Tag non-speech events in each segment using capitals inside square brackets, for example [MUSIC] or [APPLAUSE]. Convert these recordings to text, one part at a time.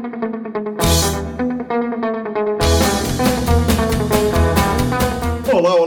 thank [LAUGHS] you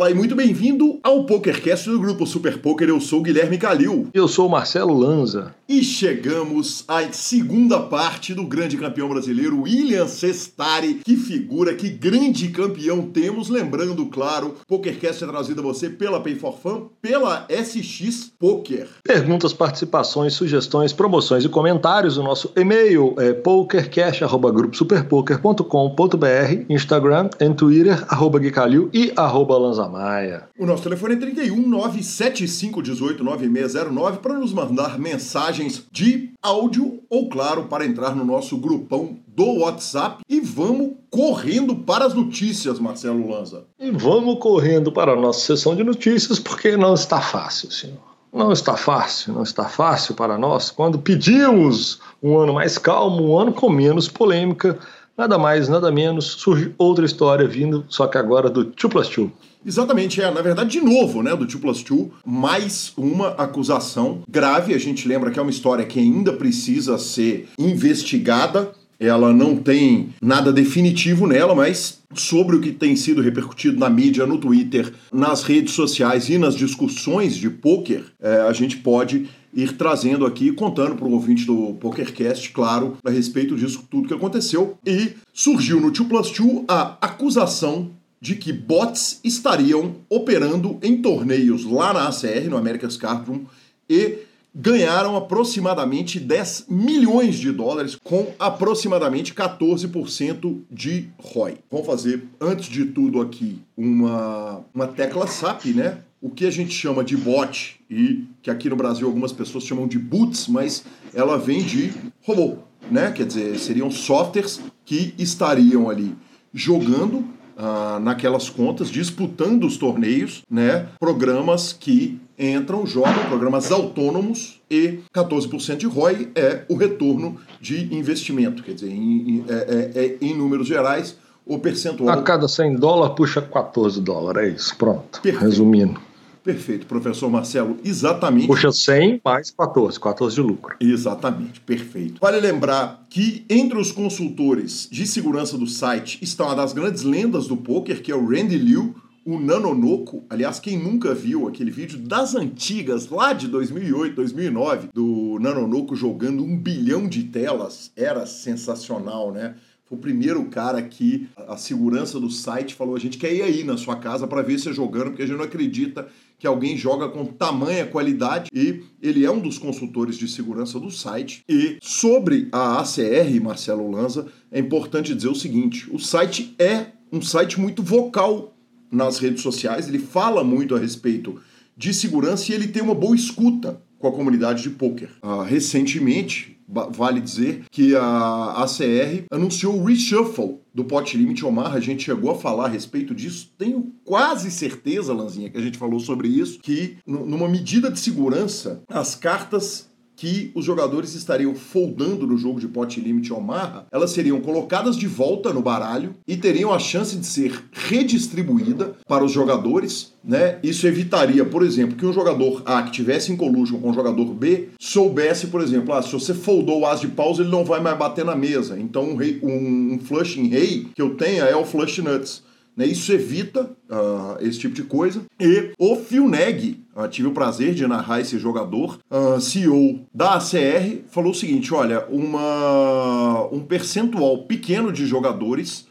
Olá, e muito bem-vindo ao PokerCast do Grupo Super Poker. Eu sou o Guilherme Calil. Eu sou o Marcelo Lanza. E chegamos à segunda parte do grande campeão brasileiro, William Sestari. Que figura, que grande campeão temos. Lembrando, claro, PokerCast é trazido a você pela Pay for Fun, pela SX Poker. Perguntas, participações, sugestões, promoções e comentários. O nosso e-mail é pokercast.gruposuperpoker.com.br, Instagram e Twitter, arroba Guicalil e arroba Lanzamaia. O nosso telefone é 31 975 18 9609 para nos mandar mensagens de áudio ou, claro, para entrar no nosso grupão do WhatsApp. E vamos correndo para as notícias, Marcelo Lanza. E vamos correndo para a nossa sessão de notícias, porque não está fácil, senhor. Não está fácil, não está fácil para nós. Quando pedimos um ano mais calmo, um ano com menos polêmica, nada mais, nada menos, surge outra história vindo, só que agora do 2 plus 2. Exatamente, é, na verdade, de novo, né, do 2 plus 2, mais uma acusação grave. A gente lembra que é uma história que ainda precisa ser investigada. Ela não tem nada definitivo nela, mas sobre o que tem sido repercutido na mídia, no Twitter, nas redes sociais e nas discussões de poker, é, a gente pode ir trazendo aqui, contando para o ouvinte do PokerCast, claro, a respeito disso tudo que aconteceu. E surgiu no 2 Plus 2 a acusação de que bots estariam operando em torneios lá na ACR, no America's Card Room, e ganharam aproximadamente 10 milhões de dólares com aproximadamente 14% de ROI. Vamos fazer, antes de tudo aqui, uma, uma tecla SAP, né? O que a gente chama de bot, e que aqui no Brasil algumas pessoas chamam de boots, mas ela vem de robô, né? Quer dizer, seriam softwares que estariam ali jogando ah, naquelas contas, disputando os torneios, né? Programas que entram, jogam, programas autônomos e 14% de ROI é o retorno de investimento. Quer dizer, em, em, é, é, é, em números gerais, o percentual. A cada 100 dólares puxa 14 dólares, é isso, pronto. Perfeito. Resumindo. Perfeito, professor Marcelo, exatamente. Puxa 100 mais 14, 14 de lucro. Exatamente, perfeito. Vale lembrar que entre os consultores de segurança do site estão uma das grandes lendas do poker, que é o Randy Liu, o Nanonoko. Aliás, quem nunca viu aquele vídeo das antigas, lá de 2008, 2009, do Nanonoko jogando um bilhão de telas, era sensacional, né? Foi o primeiro cara que a segurança do site falou: a gente quer ir aí na sua casa para ver você jogando, porque a gente não acredita que alguém joga com tamanha qualidade e ele é um dos consultores de segurança do site. E sobre a ACR, Marcelo Lanza, é importante dizer o seguinte: o site é um site muito vocal nas redes sociais, ele fala muito a respeito de segurança e ele tem uma boa escuta com a comunidade de poker. Uh, recentemente, vale dizer que a ACR anunciou o reshuffle do pot limit Omar. A gente chegou a falar a respeito disso. Tenho quase certeza, Lanzinha, que a gente falou sobre isso, que numa medida de segurança, as cartas que os jogadores estariam foldando no jogo de pot limit Omaha, elas seriam colocadas de volta no baralho e teriam a chance de ser redistribuída para os jogadores, né? Isso evitaria, por exemplo, que um jogador A que tivesse em collusion com o jogador B soubesse, por exemplo, ah, se você foldou o as de paus, ele não vai mais bater na mesa. Então um, rei, um, um flush em rei que eu tenha é o flush nuts. Né? Isso evita uh, esse tipo de coisa. E o Phil Neg, uh, tive o prazer de narrar esse jogador, uh, CEO da ACR, falou o seguinte: olha, uma, um percentual pequeno de jogadores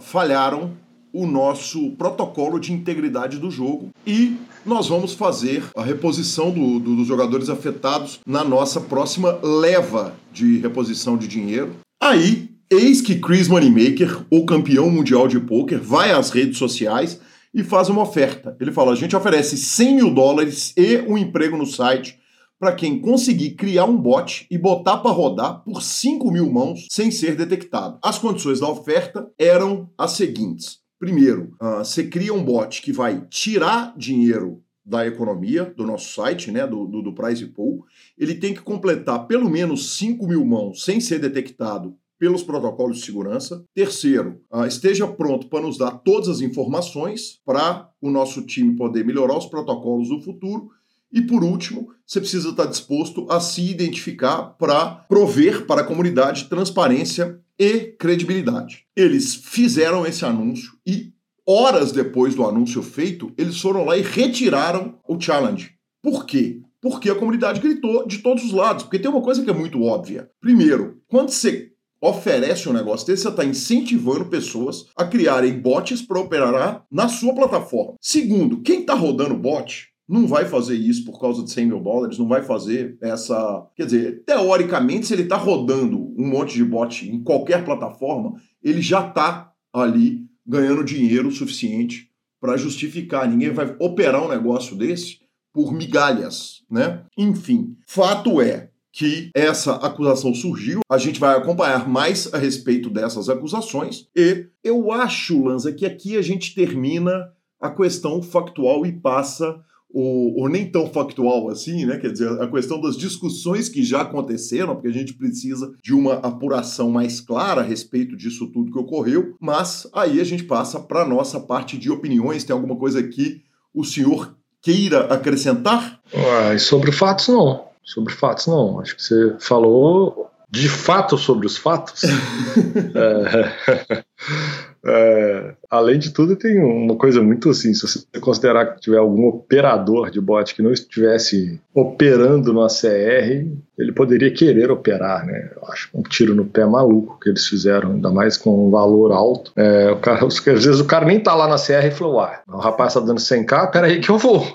falharam o nosso protocolo de integridade do jogo e nós vamos fazer a reposição do, do, dos jogadores afetados na nossa próxima leva de reposição de dinheiro. Aí Eis que Chris Moneymaker, o campeão mundial de poker, vai às redes sociais e faz uma oferta. Ele fala: a gente oferece 100 mil dólares e um emprego no site para quem conseguir criar um bot e botar para rodar por 5 mil mãos sem ser detectado. As condições da oferta eram as seguintes. Primeiro, uh, você cria um bot que vai tirar dinheiro da economia do nosso site, né, do, do, do Prize Pool. Ele tem que completar pelo menos 5 mil mãos sem ser detectado pelos protocolos de segurança. Terceiro, uh, esteja pronto para nos dar todas as informações para o nosso time poder melhorar os protocolos do futuro. E por último, você precisa estar disposto a se identificar para prover para a comunidade transparência e credibilidade. Eles fizeram esse anúncio e horas depois do anúncio feito, eles foram lá e retiraram o challenge. Por quê? Porque a comunidade gritou de todos os lados. Porque tem uma coisa que é muito óbvia. Primeiro, quando você oferece um negócio desse, você está incentivando pessoas a criarem bots para operar na sua plataforma. Segundo, quem está rodando bot não vai fazer isso por causa de 100 mil dólares, não vai fazer essa. Quer dizer, teoricamente, se ele está rodando um monte de bot em qualquer plataforma, ele já está ali ganhando dinheiro suficiente para justificar. Ninguém vai operar um negócio desse por migalhas, né? Enfim, fato é que essa acusação surgiu. A gente vai acompanhar mais a respeito dessas acusações e eu acho, Lanza, que aqui a gente termina a questão factual e passa ou, nem tão factual assim, né? Quer dizer, a questão das discussões que já aconteceram, porque a gente precisa de uma apuração mais clara a respeito disso tudo que ocorreu, mas aí a gente passa para a nossa parte de opiniões. Tem alguma coisa que o senhor queira acrescentar? Ah, sobre fatos, não. Sobre fatos, não. Acho que você falou de fato sobre os fatos. [LAUGHS] é, é, além de tudo, tem uma coisa muito assim: se você considerar que tiver algum operador de bot que não estivesse operando no ACR, ele poderia querer operar, né? Eu acho um tiro no pé maluco que eles fizeram, ainda mais com um valor alto. É, o cara, às vezes o cara nem tá lá na CR e falou: ah, o rapaz tá dando 100k, peraí que eu vou. [LAUGHS]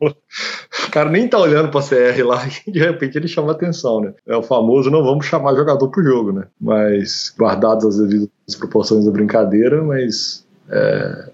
o cara nem tá olhando pra CR lá [LAUGHS] e de repente ele chama atenção, né? É o famoso: não vamos chamar jogador pro jogo, né? Mas guardados as devidas proporções da brincadeira, mas é,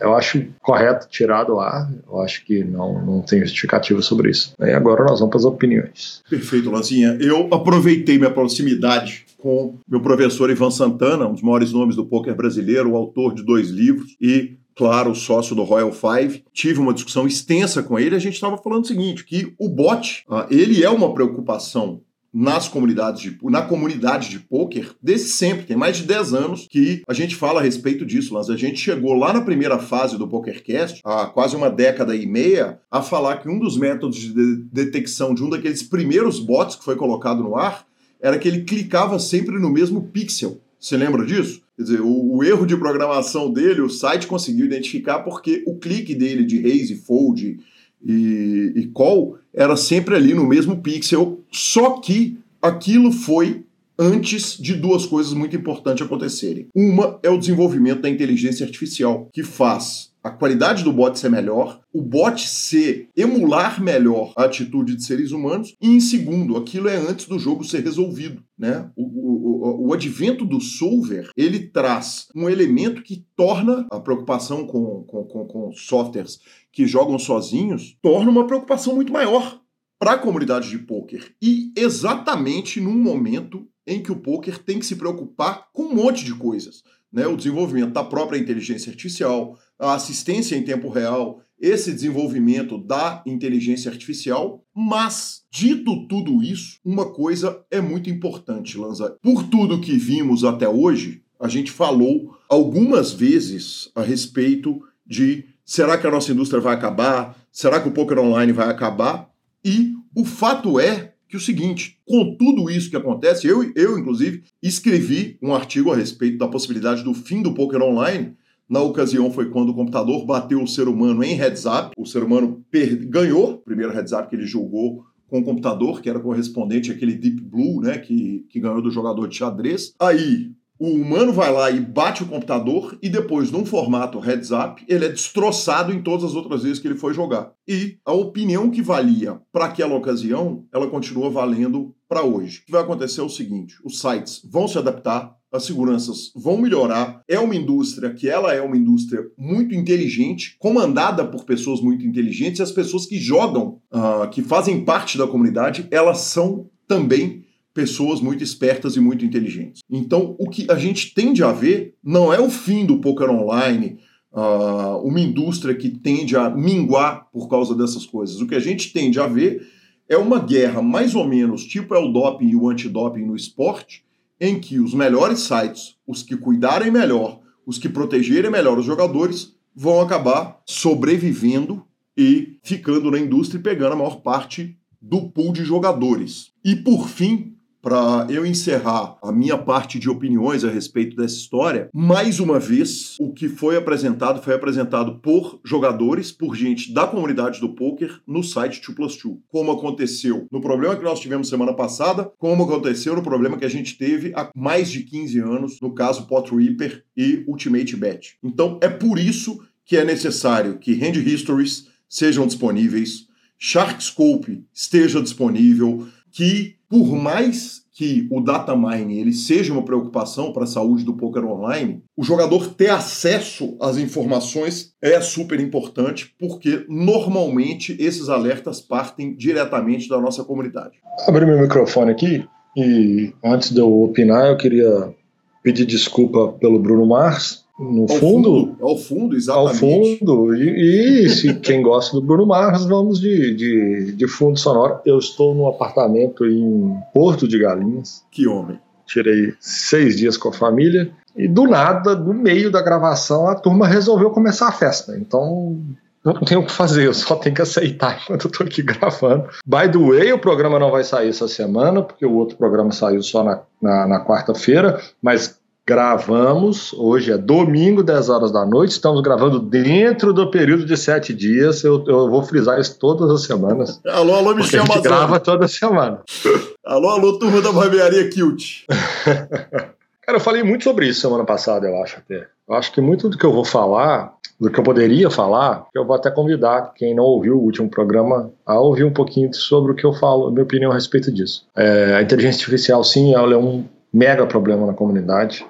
eu acho correto tirar do ar. Eu acho que não, não tem justificativa sobre isso. E agora nós vamos para as opiniões. Perfeito, Lanzinha. Eu aproveitei minha proximidade com meu professor Ivan Santana, um dos maiores nomes do poker brasileiro, autor de dois livros e claro, sócio do Royal Five. Tive uma discussão extensa com ele. A gente estava falando o seguinte: que o bot, ah, ele é uma preocupação nas comunidades de, na comunidade de poker desde sempre. Tem mais de 10 anos que a gente fala a respeito disso, mas a gente chegou lá na primeira fase do PokerCast, há quase uma década e meia, a falar que um dos métodos de detecção de um daqueles primeiros bots que foi colocado no ar era que ele clicava sempre no mesmo pixel. Você lembra disso? Quer dizer, o, o, erro de programação dele, o site conseguiu identificar porque o clique dele de raise, fold e, e call era sempre ali no mesmo pixel, só que aquilo foi antes de duas coisas muito importantes acontecerem. Uma é o desenvolvimento da inteligência artificial, que faz a qualidade do bot ser melhor, o bot ser emular melhor a atitude de seres humanos, e em segundo, aquilo é antes do jogo ser resolvido. Né? O, o, o, advento do solver ele traz um elemento que torna a preocupação com, com, com, com softwares que jogam sozinhos, torna uma preocupação muito maior para a comunidade de poker. E exatamente num momento em que o poker tem que se preocupar com um monte de coisas. Né? O desenvolvimento da própria inteligência artificial, a assistência em tempo real, esse desenvolvimento da inteligência artificial, mas, dito tudo isso, uma coisa é muito importante, Lanza. Por tudo que vimos até hoje, a gente falou algumas vezes a respeito de será que a nossa indústria vai acabar? Será que o poker online vai acabar? E o fato é que o seguinte, com tudo isso que acontece, eu, eu inclusive escrevi um artigo a respeito da possibilidade do fim do poker online na ocasião foi quando o computador bateu o ser humano em heads up. O ser humano ganhou o primeiro heads up que ele jogou com o computador, que era correspondente àquele Deep Blue, né, que, que ganhou do jogador de xadrez. Aí o humano vai lá e bate o computador e depois, num formato heads up, ele é destroçado em todas as outras vezes que ele foi jogar. E a opinião que valia para aquela ocasião, ela continua valendo para hoje. O que vai acontecer é o seguinte: os sites vão se adaptar, as seguranças vão melhorar. É uma indústria que ela é uma indústria muito inteligente, comandada por pessoas muito inteligentes, e as pessoas que jogam, uh, que fazem parte da comunidade, elas são também pessoas muito espertas e muito inteligentes. Então, o que a gente tende a ver não é o fim do poker online, uh, uma indústria que tende a minguar por causa dessas coisas. O que a gente tende a ver é uma guerra mais ou menos tipo é o doping e o antidoping no esporte, em que os melhores sites, os que cuidarem melhor, os que protegerem melhor os jogadores, vão acabar sobrevivendo e ficando na indústria e pegando a maior parte do pool de jogadores. E por fim, para eu encerrar a minha parte de opiniões a respeito dessa história, mais uma vez, o que foi apresentado foi apresentado por jogadores, por gente da comunidade do poker no site 2 Plus 2. Como aconteceu no problema que nós tivemos semana passada, como aconteceu no problema que a gente teve há mais de 15 anos, no caso Pot Reaper e Ultimate Bet. Então é por isso que é necessário que Hand Histories sejam disponíveis, Sharkscope esteja disponível, que por mais que o data mining ele seja uma preocupação para a saúde do poker online, o jogador ter acesso às informações é super importante, porque normalmente esses alertas partem diretamente da nossa comunidade. Abri meu microfone aqui e antes de eu opinar, eu queria pedir desculpa pelo Bruno Mars, no fundo, fundo, Ao fundo, exatamente. Ao fundo. E, e se [LAUGHS] quem gosta do Bruno Mars, vamos de, de, de fundo sonoro. Eu estou num apartamento em Porto de Galinhas. Que homem. Tirei seis dias com a família. E do nada, no meio da gravação, a turma resolveu começar a festa. Então, não tenho o que fazer, eu só tenho que aceitar [LAUGHS] enquanto eu tô aqui gravando. By the way, o programa não vai sair essa semana, porque o outro programa saiu só na, na, na quarta-feira, mas Gravamos, hoje é domingo, 10 horas da noite, estamos gravando dentro do período de sete dias. Eu, eu vou frisar isso todas as semanas. [LAUGHS] Alô, alô, Michel Mazano. grava toda semana. [LAUGHS] alô, alô, turma da barbearia Kilt. [LAUGHS] Cara, eu falei muito sobre isso semana passada, eu acho até. Eu acho que muito do que eu vou falar, do que eu poderia falar, eu vou até convidar quem não ouviu o último programa a ouvir um pouquinho sobre o que eu falo, a minha opinião a respeito disso. É, a inteligência artificial, sim, ela é um mega problema na comunidade.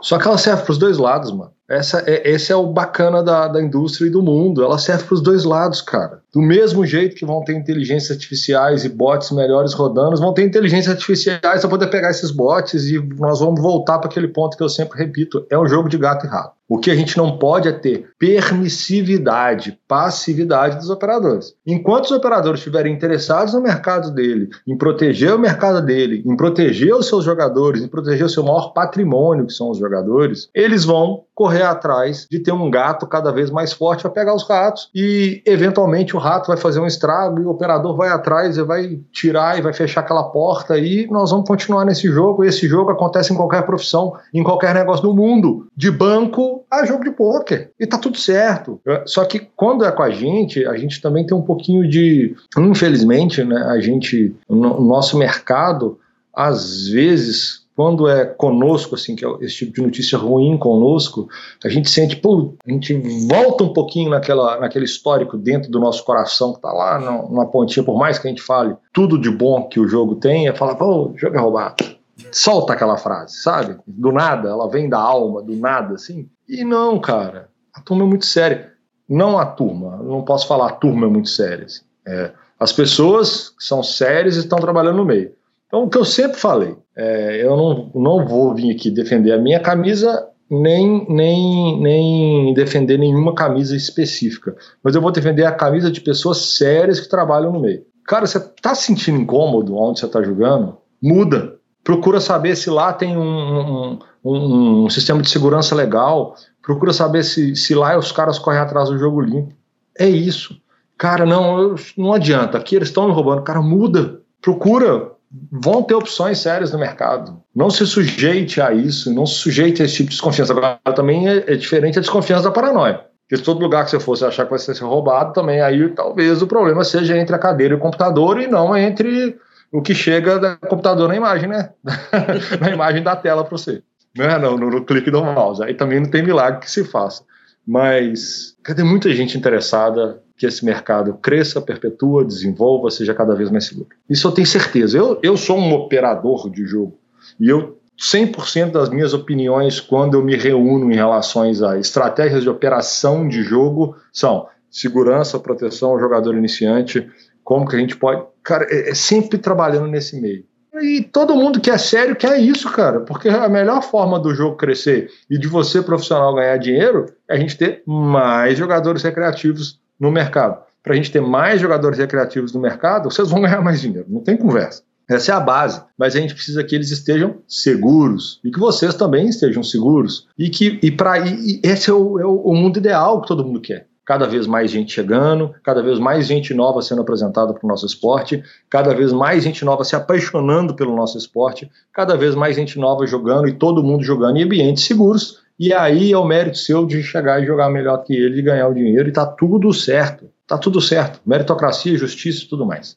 Só que ela serve para os dois lados, mano. Essa é, esse é o bacana da, da indústria e do mundo. Ela serve para os dois lados, cara. Do mesmo jeito que vão ter inteligências artificiais e bots melhores rodando, vão ter inteligências artificiais para poder pegar esses bots e nós vamos voltar para aquele ponto que eu sempre repito: é um jogo de gato e rato. O que a gente não pode é ter permissividade, passividade dos operadores. Enquanto os operadores estiverem interessados no mercado dele, em proteger o mercado dele, em proteger os seus jogadores, em proteger o seu maior patrimônio, que são os jogadores, eles vão correr atrás de ter um gato cada vez mais forte para pegar os ratos e, eventualmente, o rato vai fazer um estrago e o operador vai atrás e vai tirar e vai fechar aquela porta e nós vamos continuar nesse jogo. E esse jogo acontece em qualquer profissão, em qualquer negócio do mundo, de banco a jogo de pôquer. E tá tudo certo. Só que quando é com a gente, a gente também tem um pouquinho de. Infelizmente, né, a gente, no nosso mercado, às vezes quando é conosco, assim, que é esse tipo de notícia ruim conosco, a gente sente, pô, a gente volta um pouquinho naquela, naquele histórico dentro do nosso coração que tá lá numa pontinha, por mais que a gente fale tudo de bom que o jogo tem, é falar, pô, o jogo é roubado. Solta aquela frase, sabe? Do nada, ela vem da alma, do nada, assim. E não, cara, a turma é muito séria. Não a turma, não posso falar a turma é muito séria. Assim. É, as pessoas que são sérias estão trabalhando no meio. Então, o que eu sempre falei, é, eu não, não vou vir aqui defender a minha camisa, nem, nem, nem defender nenhuma camisa específica, mas eu vou defender a camisa de pessoas sérias que trabalham no meio. Cara, você se sentindo incômodo onde você está jogando? Muda. Procura saber se lá tem um, um, um, sistema de segurança legal. Procura saber se, se lá os caras correm atrás do jogo limpo. É isso. Cara, não, não adianta. Aqui eles estão me roubando. Cara, muda. Procura vão ter opções sérias no mercado. Não se sujeite a isso, não se sujeite a esse tipo de desconfiança. Agora, também é, é diferente a desconfiança da paranoia. Porque todo lugar que você fosse achar que vai ser roubado, também aí talvez o problema seja entre a cadeira e o computador e não entre o que chega do computador na imagem, né? [LAUGHS] na imagem da tela para você. Não é não, no, no clique do mouse. Aí também não tem milagre que se faça. Mas cadê muita gente interessada que esse mercado cresça, perpetua, desenvolva, seja cada vez mais seguro. Isso eu tenho certeza. Eu, eu sou um operador de jogo e eu 100% das minhas opiniões quando eu me reúno em relações a estratégias de operação de jogo são segurança, proteção ao jogador iniciante, como que a gente pode... Cara, é, é sempre trabalhando nesse meio. E todo mundo que é sério quer isso, cara, porque a melhor forma do jogo crescer e de você, profissional, ganhar dinheiro é a gente ter mais jogadores recreativos no mercado. Para a gente ter mais jogadores recreativos no mercado, vocês vão ganhar mais dinheiro, não tem conversa. Essa é a base, mas a gente precisa que eles estejam seguros e que vocês também estejam seguros e que e para esse é, o, é o mundo ideal que todo mundo quer cada vez mais gente chegando, cada vez mais gente nova sendo apresentada para o nosso esporte, cada vez mais gente nova se apaixonando pelo nosso esporte, cada vez mais gente nova jogando e todo mundo jogando em ambientes seguros. E aí é o mérito seu de chegar e jogar melhor que ele, de ganhar o dinheiro e tá tudo certo. Tá tudo certo. Meritocracia, justiça e tudo mais.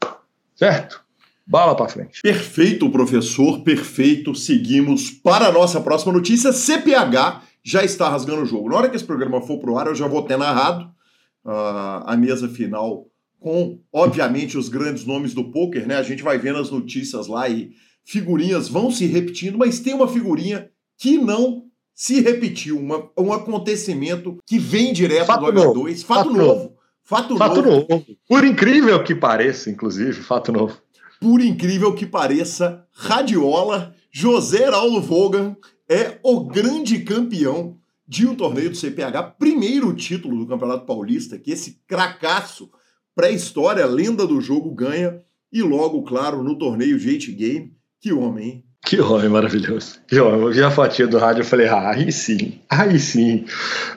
Certo? Bala para frente. Perfeito, professor, perfeito. Seguimos para a nossa próxima notícia. CPH já está rasgando o jogo. Na hora que esse programa for pro ar, eu já vou ter narrado uh, a mesa final com, obviamente, os grandes nomes do poker, né? A gente vai vendo as notícias lá e figurinhas vão se repetindo, mas tem uma figurinha que não se repetiu, uma, um acontecimento que vem direto fato do H2, fato, fato, novo. Fato, fato novo. novo. Por incrível que pareça, inclusive, fato novo. Por incrível que pareça, Radiola, José Raulo Vogan é o grande campeão de um torneio do CPH, primeiro título do Campeonato Paulista, que esse cracaço pré-história, lenda do jogo, ganha. E logo, claro, no torneio Jate Game. Que homem, hein? Que homem maravilhoso. Eu vi a fotinha do rádio e falei, ah, aí sim, aí sim.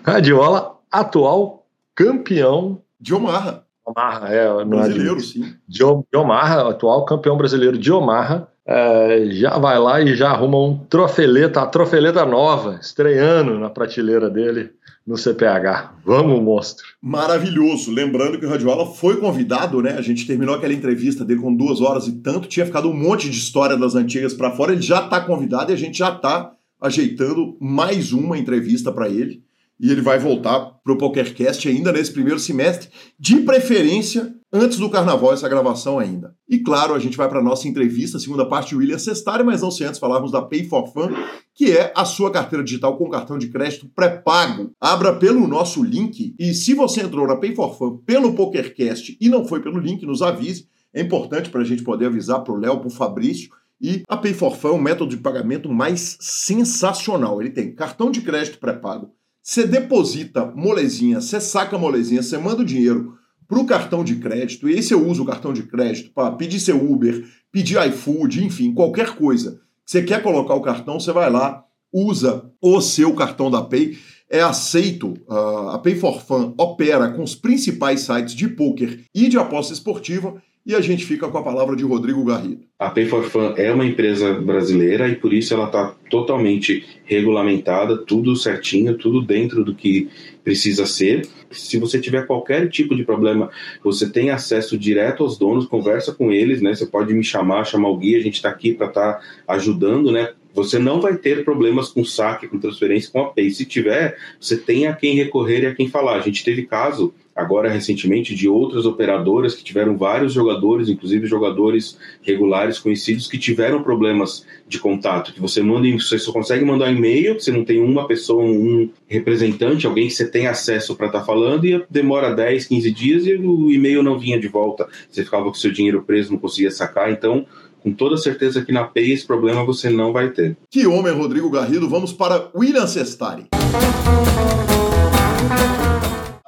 Radiola, atual campeão. De Omarra. Omarra, é. Brasileiro, sim. De, de Omarra, atual campeão brasileiro de Omarra é, já vai lá e já arruma um trofeleta, a trofeleta nova, estreando na prateleira dele no CPH. Vamos, monstro. Maravilhoso. Lembrando que o Radiola foi convidado, né? A gente terminou aquela entrevista dele com duas horas e tanto, tinha ficado um monte de história das antigas para fora. Ele já está convidado e a gente já está ajeitando mais uma entrevista para ele e ele vai voltar para o PokerCast ainda nesse primeiro semestre, de preferência antes do carnaval, essa gravação ainda. E claro, a gente vai para a nossa entrevista, segunda parte de William Sestari, mas não se antes falarmos da Pay for Fun, que é a sua carteira digital com cartão de crédito pré-pago. Abra pelo nosso link e se você entrou na Pay for Fun pelo PokerCast e não foi pelo link, nos avise. É importante para a gente poder avisar para o Léo, para o Fabrício, e a Pay for Fun é o método de pagamento mais sensacional. Ele tem cartão de crédito pré-pago, você deposita molezinha, você saca molezinha, você manda o dinheiro para o cartão de crédito, e aí você usa o cartão de crédito para pedir seu Uber, pedir iFood, enfim, qualquer coisa. Você quer colocar o cartão, você vai lá, usa o seu cartão da Pay. É aceito, uh, a Pay for Fun opera com os principais sites de poker e de aposta esportiva e a gente fica com a palavra de Rodrigo Garrido. A Pay for Fun é uma empresa brasileira e por isso ela está totalmente regulamentada, tudo certinho, tudo dentro do que precisa ser. Se você tiver qualquer tipo de problema, você tem acesso direto aos donos, conversa com eles, né? Você pode me chamar, chamar o guia, a gente está aqui para estar tá ajudando, né? Você não vai ter problemas com saque, com transferência, com a Pay. Se tiver, você tem a quem recorrer e a quem falar. A gente teve caso agora recentemente de outras operadoras que tiveram vários jogadores, inclusive jogadores regulares conhecidos que tiveram problemas de contato, que você manda, você só consegue mandar e-mail, você não tem uma pessoa, um representante, alguém que você tem acesso para estar tá falando e demora 10, 15 dias e o e-mail não vinha de volta. Você ficava com seu dinheiro preso, não conseguia sacar, então com toda certeza que na PEI esse problema você não vai ter. Que homem, Rodrigo Garrido. Vamos para William Cestari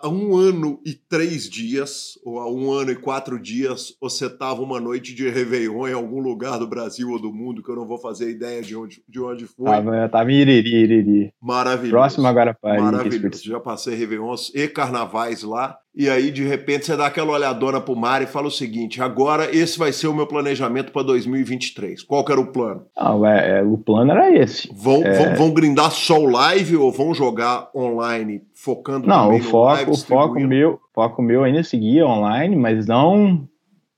há um ano e três dias, ou há um ano e quatro dias, você estava uma noite de Réveillon em algum lugar do Brasil ou do mundo, que eu não vou fazer ideia de onde, de onde foi. Tava, tava em Iriri, Iriri. Maravilhoso. Próximo agora para Maravilhoso. Já passei Réveillons e Carnavais lá. E aí, de repente, você dá aquela olhadona pro mar e fala o seguinte: agora esse vai ser o meu planejamento para 2023. Qual que era o plano? Não, é, é, o plano era esse. Vão, é... vão, vão grindar só o live ou vão jogar online, focando Não, o foco, live, o foco meu, foco meu ainda seguia online, mas não,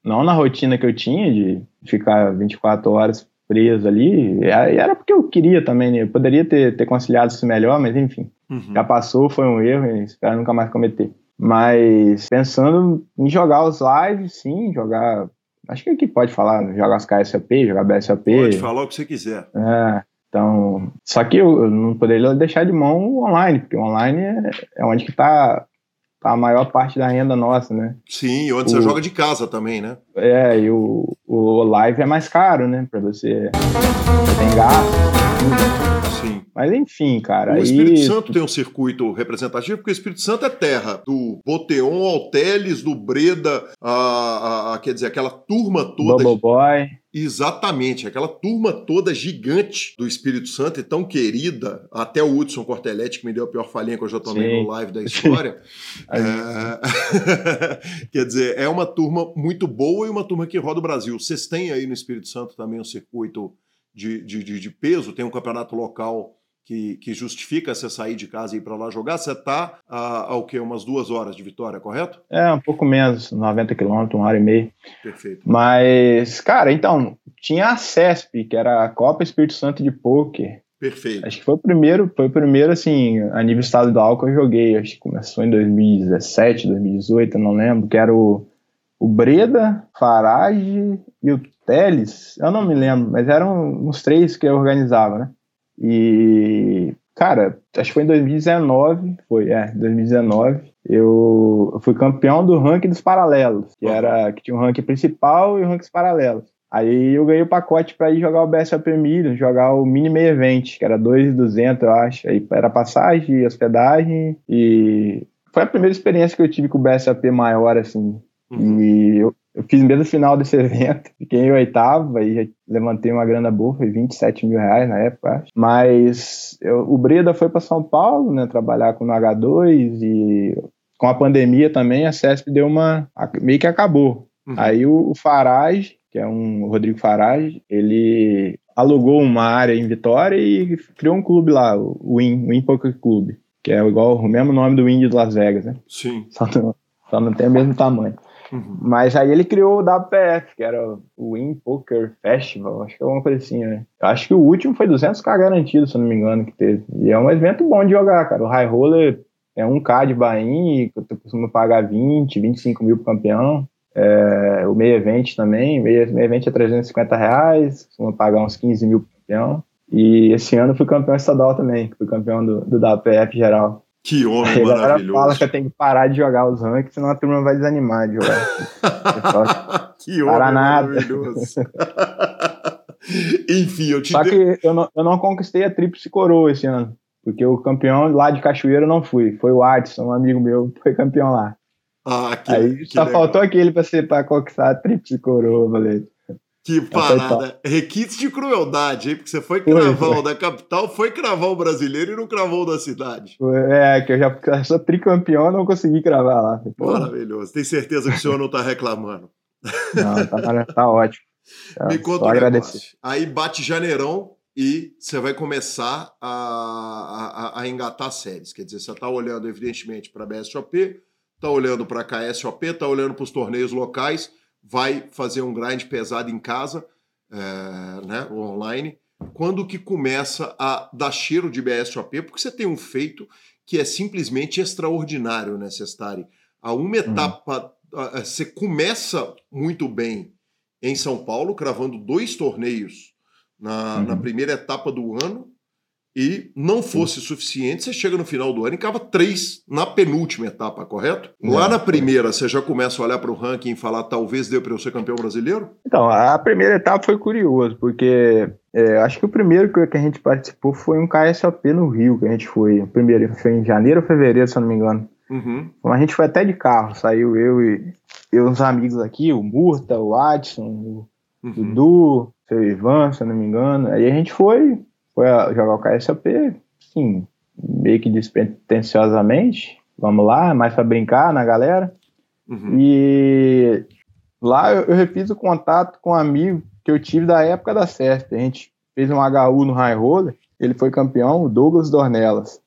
não na rotina que eu tinha de ficar 24 horas preso ali. Era porque eu queria também, né? Eu poderia ter, ter conciliado isso melhor, mas enfim. Uhum. Já passou, foi um erro e espero nunca mais cometer. Mas pensando em jogar os lives, sim, jogar. Acho que aqui pode falar, jogar as KSAP, jogar BSAP. Pode falar o que você quiser. É, então, só que eu não poderia deixar de mão o online, porque o online é, é onde que tá, a maior parte da renda nossa, né? Sim, onde o, você joga de casa também, né? É, e o, o live é mais caro, né? Pra você. Você tem gastos, tudo. Sim. Mas enfim, cara. O aí... Espírito Santo tem um circuito representativo, porque o Espírito Santo é terra do Boteon ao Teles, do Breda, a, a, a, quer dizer, aquela turma toda. Bubble Boy. Exatamente, aquela turma toda gigante do Espírito Santo e tão querida, até o Hudson Corteletti, que me deu a pior falinha que eu já tomei Sim. no live da história. [LAUGHS] é... [LAUGHS] Quer dizer, é uma turma muito boa e uma turma que roda o Brasil. Vocês têm aí no Espírito Santo também um circuito de, de, de, de peso, tem um campeonato local que, que justifica você sair de casa e ir para lá jogar, você está a, a, o quê? Umas duas horas de vitória, correto? É, um pouco menos, 90 quilômetros, uma hora e meia. Perfeito. Mas, cara, então, tinha a CESP, que era a Copa Espírito Santo de Poker. Perfeito. Acho que foi o primeiro, foi o primeiro, assim, a nível estadual que eu joguei. Acho que começou em 2017, 2018, não lembro, que era o, o Breda, Farage e o Teles. Eu não me lembro, mas eram uns três que eu organizava, né? E, cara, acho que foi em 2019, foi, é, 2019, eu, eu fui campeão do ranking dos paralelos, que era que tinha um ranking principal e um ranking paralelos. Aí eu ganhei o pacote para ir jogar o BSOP Million, jogar o Mini Meia Event, que era 2,200, eu acho. Aí era passagem, hospedagem e foi a primeira experiência que eu tive com o BSOP maior, assim. Uhum. E eu, eu fiz mesmo final desse [LAUGHS] evento, fiquei em oitavo, aí levantei uma grana boa, foi 27 mil reais na época, acho. Mas eu, o Breda foi para São Paulo, né, trabalhar com o H2 e com a pandemia também a CESP deu uma. meio que acabou. Uhum. Aí o, o Farage, que é um o Rodrigo Farage, ele alugou uma área em Vitória e criou um clube lá, o Win, o Win Poker Club, que é igual o mesmo nome do Win de Las Vegas, né? Sim. Só não, só não tem o mesmo tamanho. Uhum. Mas aí ele criou o WPF, que era o Win Poker Festival, acho que é alguma coisa assim, né? Acho que o último foi 200k garantido, se não me engano, que teve. E é um evento bom de jogar, cara. O High Roller é 1k de Bahia, que eu costumo pagar 20, 25 mil pro campeão. É, o meio evento também, meio, meio evento é 350 reais, costumo pagar uns 15 mil pro campeão. E esse ano fui campeão estadual também, fui campeão do, do WPF geral. Que homem Aí maravilhoso. fala que eu tenho que parar de jogar os rankings, senão a turma vai desanimar de jogar. [LAUGHS] que homem Para maravilhoso. [LAUGHS] Enfim, eu te Só que eu não, eu não conquistei a tríplice coroa esse ano. Porque o campeão lá de Cachoeira não fui. Foi o Adson, um amigo meu, que foi campeão lá. Ah, que, Aí que só legal. faltou aquele pra, ser, pra conquistar a tríplice coroa, valeu. Que parada. Requinte de crueldade, hein? Porque você foi cravão foi. da capital, foi cravão brasileiro e não cravou da cidade. É, que eu já sou tricampeão não consegui cravar lá. Maravilhoso. Tem certeza que o senhor não tá reclamando? Não, tá, tá ótimo. Me conta um negócio. Aí bate janeirão e você vai começar a, a, a engatar séries. Quer dizer, você tá olhando, evidentemente, para a BSOP, tá olhando para a KSOP, tá olhando para os torneios locais vai fazer um grind pesado em casa, é, né, online, quando que começa a dar cheiro de BSOP, porque você tem um feito que é simplesmente extraordinário, né, Cestari? A uma uhum. etapa, uhum. você começa muito bem em São Paulo, cravando dois torneios na, uhum. na primeira etapa do ano, e não fosse suficiente, você chega no final do ano e cava três na penúltima etapa, correto? Lá na primeira, você já começa a olhar para o ranking e falar, talvez dê para eu ser campeão brasileiro? Então, a primeira etapa foi curioso, porque é, acho que o primeiro que a gente participou foi um KSOP no Rio, que a gente foi. O primeiro foi em janeiro ou fevereiro, se eu não me engano. Uhum. Então, a gente foi até de carro, saiu eu e eu, uns amigos aqui, o Murta, o Adson, o uhum. Dudu, o seu Ivan, se eu não me engano. Aí a gente foi, foi jogar o KSOP, sim, meio que despretensiosamente. Vamos lá, mais para brincar na galera. Uhum. E lá eu, eu, refiz o contato com um amigo que eu tive da época da CESP. A gente fez um HU no High Roller, ele foi campeão, o Douglas Dornelas.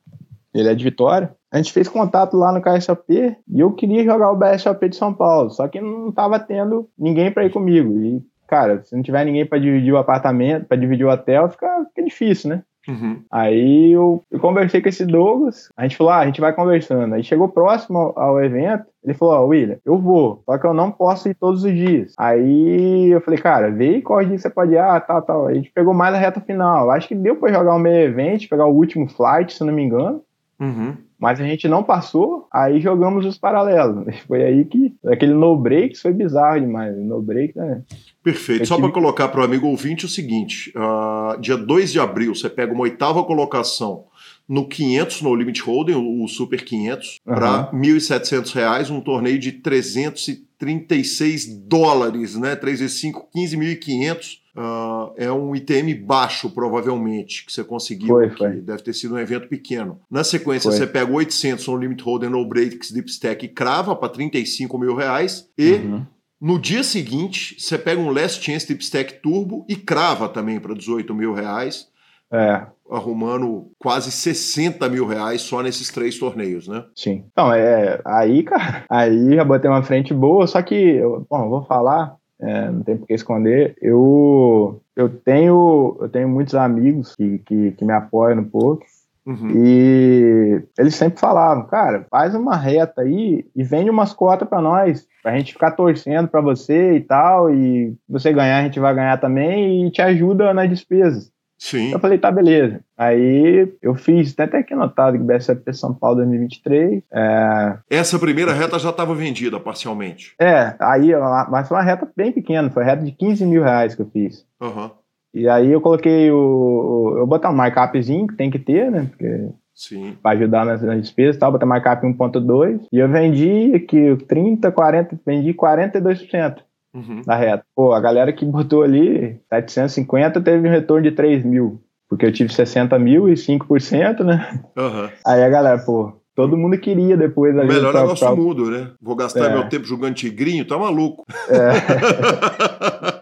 Ele é de Vitória. A gente fez contato lá no KSOP e eu queria jogar o BSOP de São Paulo, só que não estava tendo ninguém para ir comigo. E cara, se não tiver ninguém para dividir o apartamento, para dividir o hotel, fica, fica difícil, né? Uhum. Aí eu, eu, conversei com esse Douglas, a gente falou, ah, a gente vai conversando. Aí chegou próximo ao, ao evento, ele falou, ó, oh, William, eu vou, só que eu não posso ir todos os dias. Aí eu falei, cara, vê qual dia você pode ir, ah, tal, tal. Aí a gente pegou mais a reta final. Acho que deu para jogar o meio evento, pegar o último flight, se não me engano. Uhum. Mas a gente não passou, aí jogamos os paralelos. [LAUGHS] Foi aí que aquele no break foi bizarro demais. No break, né? Perfeito. Só para colocar para o amigo ouvinte o seguinte: uh, dia 2 de abril, você pega uma oitava colocação no 500 no Limit Holding, o Super 500, uhum. para R$ 1.700, um torneio de 330 36 dólares, né? 3 vezes 5, 15.500. Uh, é um ITM baixo, provavelmente, que você conseguiu Foi, aqui. foi. Deve ter sido um evento pequeno. Na sequência, Foi. você pega o 800 no Limit Holder No Breaks Deep Stack e crava para 35 mil reais. E Uhum. No dia seguinte, você pega um Last Chance Deep Stack Turbo e crava também para 18 mil reais, É, arrumando quase 60 mil reais só nesses três torneios, né? sim. Então, é, aí, cara, [LAUGHS] aí já botei uma frente boa, só que, eu, bom, eu vou falar, é, não tem por que esconder, eu, eu, tenho, eu tenho muitos amigos que, que, que me apoiam no poker, Uhum. E eles sempre falavam, cara, faz uma reta aí e vende umas cotas pra nós, pra gente ficar torcendo pra você e tal, e você ganhar, a gente vai ganhar também e te ajuda nas despesas. Sim. Eu falei, tá, beleza. Aí eu fiz, tem até aqui anotado que BSFP São Paulo 2023. É, Essa primeira reta já estava vendida parcialmente. é, aí, mas foi uma reta bem pequena, foi reta de 15 mil reais que eu fiz. Aham. E aí eu coloquei o. o- Eu botar um markupzinho que tem que ter, né? Porque Sim. para ajudar nas, nas despesas e tal, botar markup 1.2. E eu vendi aqui 30, 40, vendi 42% Uhum. da reta. Pô, a galera que botou ali 750 teve um retorno de 3 mil. Porque eu tive 60 mil e 5%, né? Aham. Aí a galera, pô, todo mundo queria depois O ali. melhor pra- negócio pra- do mundo, né? Vou gastar É. meu tempo jogando tigrinho, tá maluco. [LAUGHS]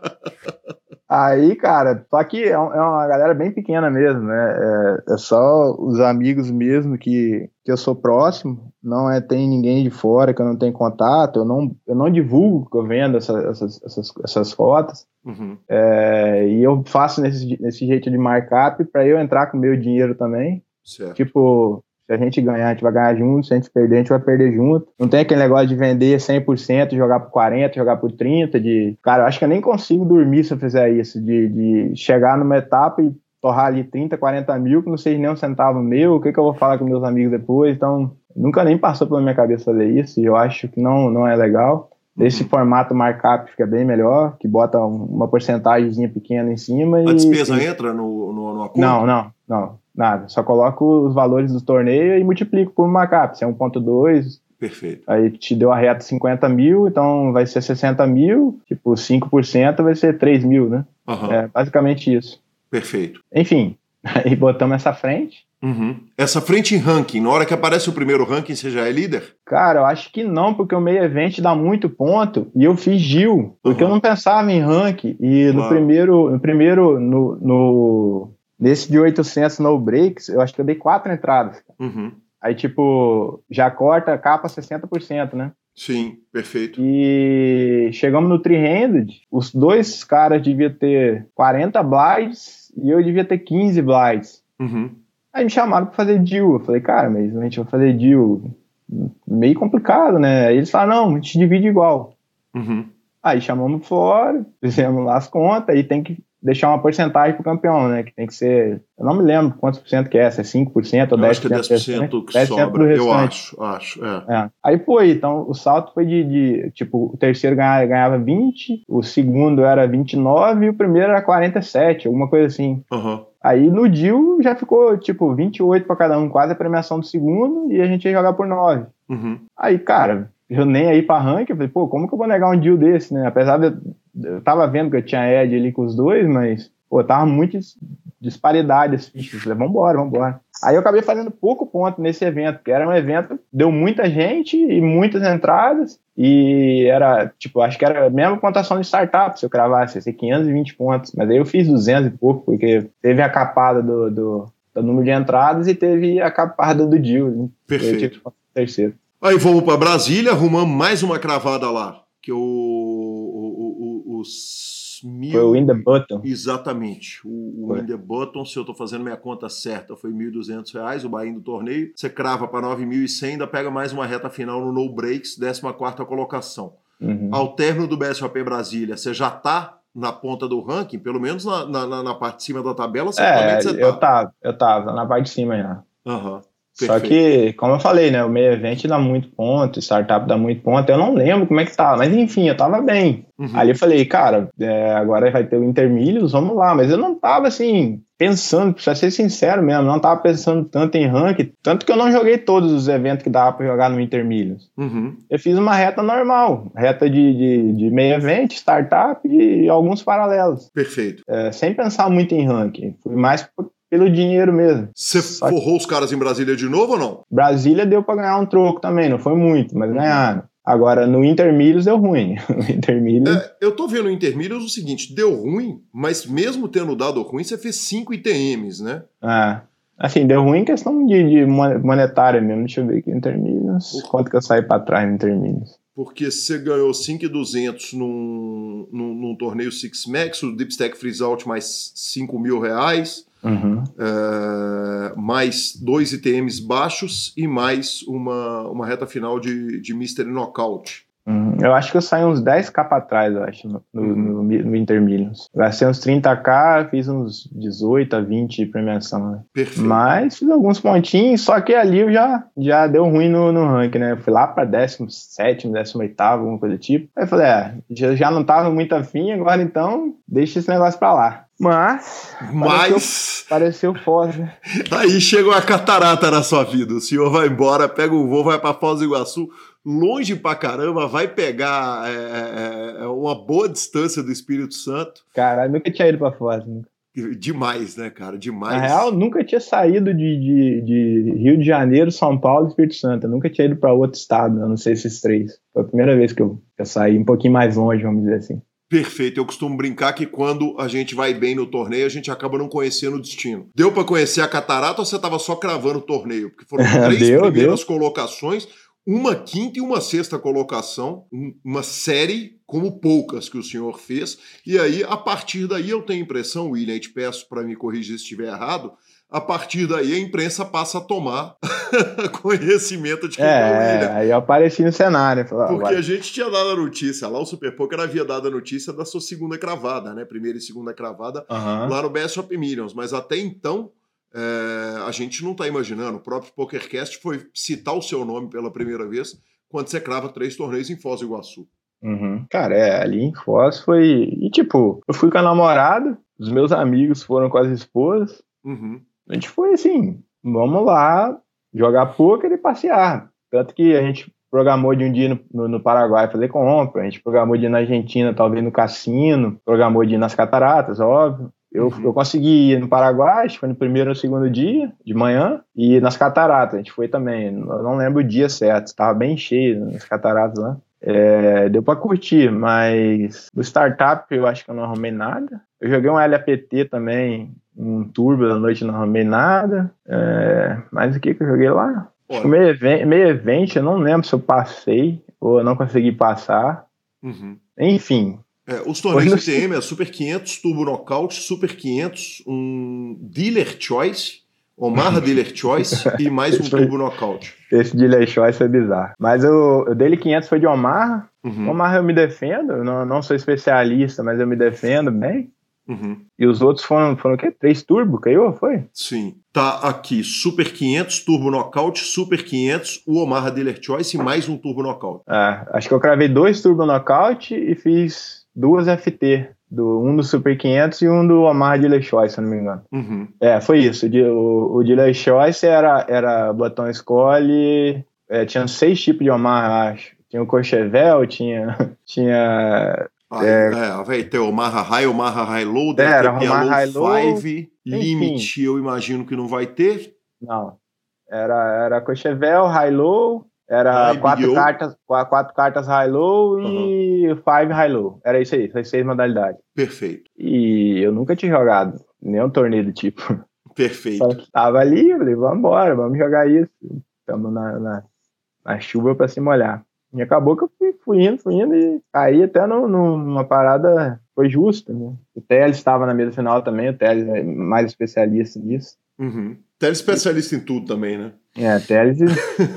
Aí, cara, só que é, é uma galera bem pequena mesmo, né? É, é só os amigos mesmo que, que eu sou próximo, não é tem ninguém de fora que eu não tenho contato, eu não, eu não divulgo que eu vendo essa- essas, essas, essas rotas, Uhum. é, e eu faço nesse, nesse jeito de markup para eu entrar com o meu dinheiro também. Certo. Tipo, se a gente ganhar, a gente vai ganhar junto, se a gente perder, a gente vai perder junto. Não tem aquele negócio de vender 100%, jogar por 40%, jogar por 30%. De... Cara, eu acho que eu nem consigo dormir se eu fizer isso, de, de chegar numa etapa e torrar ali 30, 40 mil, que não seja nem um centavo meu, o que, que eu vou falar com meus amigos depois. Então, nunca nem passou pela minha cabeça fazer isso, e eu acho que não, não é legal. Esse formato markup fica bem melhor, que bota um- uma porcentagemzinha pequena em cima. A e, despesa e- entra no, no, no acordo? não, não, não, nada. Só coloco os valores do torneio e multiplico por markup. Se é 1.2, Perfeito. aí te deu a reta 50 mil, então vai ser 60 mil, tipo 5% vai ser 3 mil, né? Aham. É basicamente isso. Perfeito. Enfim, [LAUGHS] aí botamos essa frente. Uhum. Essa frente em ranking, na hora que aparece o primeiro ranking, você já é líder? Cara, eu acho que não, porque o meio evento dá muito ponto e eu fiz Gil, porque Uhum. eu não pensava em rank e no Claro. primeiro, no primeiro, no, no- nesse de 800 no breaks, eu acho que eu dei quatro entradas. Uhum. Aí, tipo, já corta a capa 60%, né? Sim, perfeito. E chegamos no three-handed, os dois caras deviam ter 40 blinds e eu devia ter 15 blinds. Uhum. Aí me chamaram pra fazer deal. Eu falei, cara, mas a gente vai fazer deal meio complicado, né? Aí eles falaram, não, a gente divide igual. Uhum. Aí chamamos fora, fizemos lá as contas, aí tem que deixar uma porcentagem pro campeão, né? Que tem que ser. Eu não me lembro quantos por cento que é, se é 5% ou 10%. Eu acho que é do 10% restante, que 10% sobra. Eu acho, acho. É. É. Aí foi, então o salto foi de, de, tipo, o terceiro ganhava, ganhava 20, o segundo era 29 e o primeiro era 47, alguma coisa assim. Aham. Aí no deal já ficou tipo 28 para cada um, quase a premiação do segundo, e a gente ia jogar por 9. Uhum. Aí, cara, eu nem aí pra ranking, eu falei, pô, como que eu vou negar um deal desse, né? Apesar de eu, eu tava vendo que eu tinha Ed ali com os dois, mas, pô, tava muito dis- disparidade as fichas. Eu falei, vambora, vambora. Aí eu acabei fazendo pouco ponto nesse evento, porque era um evento, deu muita gente e muitas entradas, e era, tipo, acho que era a mesma pontuação de startup, se eu cravasse, ia ser 520 pontos, mas aí eu fiz 200 e pouco, porque teve a capada do, do, do número de entradas e teve a capada do deal. né? Eu Perfeito. Aí vamos para Brasília, arrumamos mais uma cravada lá. Que o, o, mil. Foi o In The Button. Exatamente. O, o Foi. In The Button, se eu estou fazendo minha conta certa, foi 1.200 reais, o buy-in do torneio. Você crava para 9.100, ainda pega mais uma reta final no No Breaks, 14 colocação. Uhum. Ao término do BSOP Brasília, você já está na ponta do ranking, pelo menos na, na, na- parte de cima da tabela, certamente É, você eu tá. tava, eu tava na parte de cima já. Aham. Só Perfeito. que, como eu falei, né, o meio evento dá muito ponto, startup dá muito ponto. Eu não lembro como é que tava, mas enfim, eu tava bem. Uhum. Ali eu falei, cara, é, agora vai ter o Intermilhos, vamos lá. Mas eu não tava assim, pensando, pra ser sincero mesmo, não tava pensando tanto em ranking, tanto que eu não joguei todos os eventos que dava pra jogar no Intermilhos. Uhum. Eu fiz uma reta normal, reta de, de, de meio evento, startup e alguns paralelos. Perfeito. É, sem pensar muito em ranking. Fui mais pelo dinheiro mesmo. Você forrou os caras em Brasília de novo ou não? Brasília deu pra ganhar um troco também, não foi muito, mas ganharam. Agora, no Intermilhos deu ruim. [LAUGHS] No Intermilhos. É, eu tô vendo o Intermilhos o seguinte, deu ruim, mas mesmo tendo dado ruim, você fez 5 ITMs, né? Ah, assim, deu ruim em questão de, de mon- monetária mesmo. Deixa eu ver aqui, Intermilhos. Quanto que eu saí pra trás no Intermilhos? Porque você ganhou 5,200 num, num, num torneio Six Max, o Deep Stack Freeze Out mais 5 mil reais, Uhum. é, mais dois ITMs baixos e mais uma, uma reta final de, de Mystery Knockout. Uhum. Eu acho que eu saí uns 10k pra trás, eu acho, no, no, no, no Intermillions. Gastei uns 30k, fiz uns 18 a 20 de premiação, né? Perfeito. Mas fiz alguns pontinhos, só que ali eu já, já deu ruim no, no ranking, né? Eu fui lá pra 17, 18, alguma coisa do tipo. Aí eu falei, é, já, já não tava muito afim, agora então deixa esse negócio pra lá. Mas, Mas pareceu foda, né? aí chegou a catarata na sua vida. O senhor vai embora, pega o voo, vai pra Foz do Iguaçu, longe pra caramba, vai pegar é, é, é, uma boa distância do Espírito Santo. Caralho, nunca tinha ido pra Foz, nunca. Demais, né, cara? Demais. Na real, nunca tinha saído de, de, de Rio de Janeiro, São Paulo e Espírito Santo. Eu nunca tinha ido pra outro estado, a não sei esses três. Foi a primeira vez que eu, que eu saí um pouquinho mais longe, vamos dizer assim. Perfeito. Eu costumo brincar que quando a gente vai bem no torneio, a gente acaba não conhecendo o destino. Deu pra conhecer a catarata ou você tava só cravando o torneio? Porque foram [LAUGHS] três Deu, primeiras colocações, uma quinta e uma sexta colocação, um- uma série como poucas que o senhor fez. E aí, a partir daí, eu tenho a impressão, William, e te peço para me corrigir se estiver errado. A partir daí, a imprensa passa a tomar [LAUGHS] conhecimento de quem é, o É, William. aí eu apareci no cenário. Falei, Porque agora- a gente tinha dado a notícia lá, o Super Poker havia dado a notícia da sua segunda cravada, né? Primeira e segunda cravada Aham. lá no Best of Millions. Mas até então, é, a gente não tá imaginando. O próprio PokerCast foi citar o seu nome pela primeira vez quando você crava três torneios em Foz do Iguaçu. Uhum. Cara, é, ali em Foz foi. E tipo, eu fui com a namorada, os meus amigos foram com as esposas. Uhum. A gente foi assim, vamos lá jogar poker e passear. Tanto que a gente programou de um dia no, no- no Paraguai fazer compra, a gente programou de ir na Argentina, talvez no cassino, programou de ir nas cataratas, óbvio. Eu, Uhum. eu consegui ir no Paraguai, acho que foi no primeiro ou segundo dia, de manhã, e nas cataratas, a gente foi também. Eu não lembro o dia certo, estava bem cheio nas cataratas lá. É, deu pra curtir, mas no startup eu acho que eu não arrumei nada. Eu joguei um LAPT também, um turbo da noite, não arrumei nada. É, mas o que que eu joguei lá? Acho que meio evento, meio evento, eu não lembro se eu passei ou eu não consegui passar. uhum. Enfim, É, os torneios no- ITM é Super 500, Turbo Knockout, Super 500, um Dealer Choice, Omaha [LAUGHS] Dealer Choice e mais um. Turbo Knockout. esse delay choice foi bizarro. Mas o, o dele 500 foi de Omaha. Uhum. Omaha eu me defendo, eu não, não sou especialista, mas eu me defendo bem. Uhum. E os outros foram, foram o quê? Três turbo, caiu? Foi? Sim. Tá aqui Super 500, Turbo Knockout, Super 500, o Omaha Dealer Choice e mais um Turbo Knockout. É, acho que eu cravei dois turbo knockout e fiz duas FT. Do, um do Super 500 e um do Omaha Delay Choice, se não me engano. Uhum. É, foi isso. O, de- o, Delay Choice era, era botão escolhe. é, tinha seis tipos de Omaha, acho. Tinha o Courchevel, tinha. [LAUGHS] Tinha. Aí, é, vai ter Omaha High, Omaha High Low, deve Era, ter Pialo High Low, 5, Limit eu imagino que não vai ter. Não. Era, era Courchevel, High Low. Era Ah, quatro, O? cartas, qua- quatro cartas High Low e five High Low. Era isso aí, essas seis modalidades. Perfeito, E eu nunca tinha jogado nenhum torneio do tipo. perfeito. Só que tava ali, eu falei, vambora, vamos jogar isso. Estamos na, na, na chuva pra se molhar. E acabou que eu fui, fui indo, fui indo e caí até no, numa parada, foi justa, né? O Teles estava na mesa final também, o Teles é mais especialista nisso. Uhum. Tele especialista em tudo também, né? É, Teles,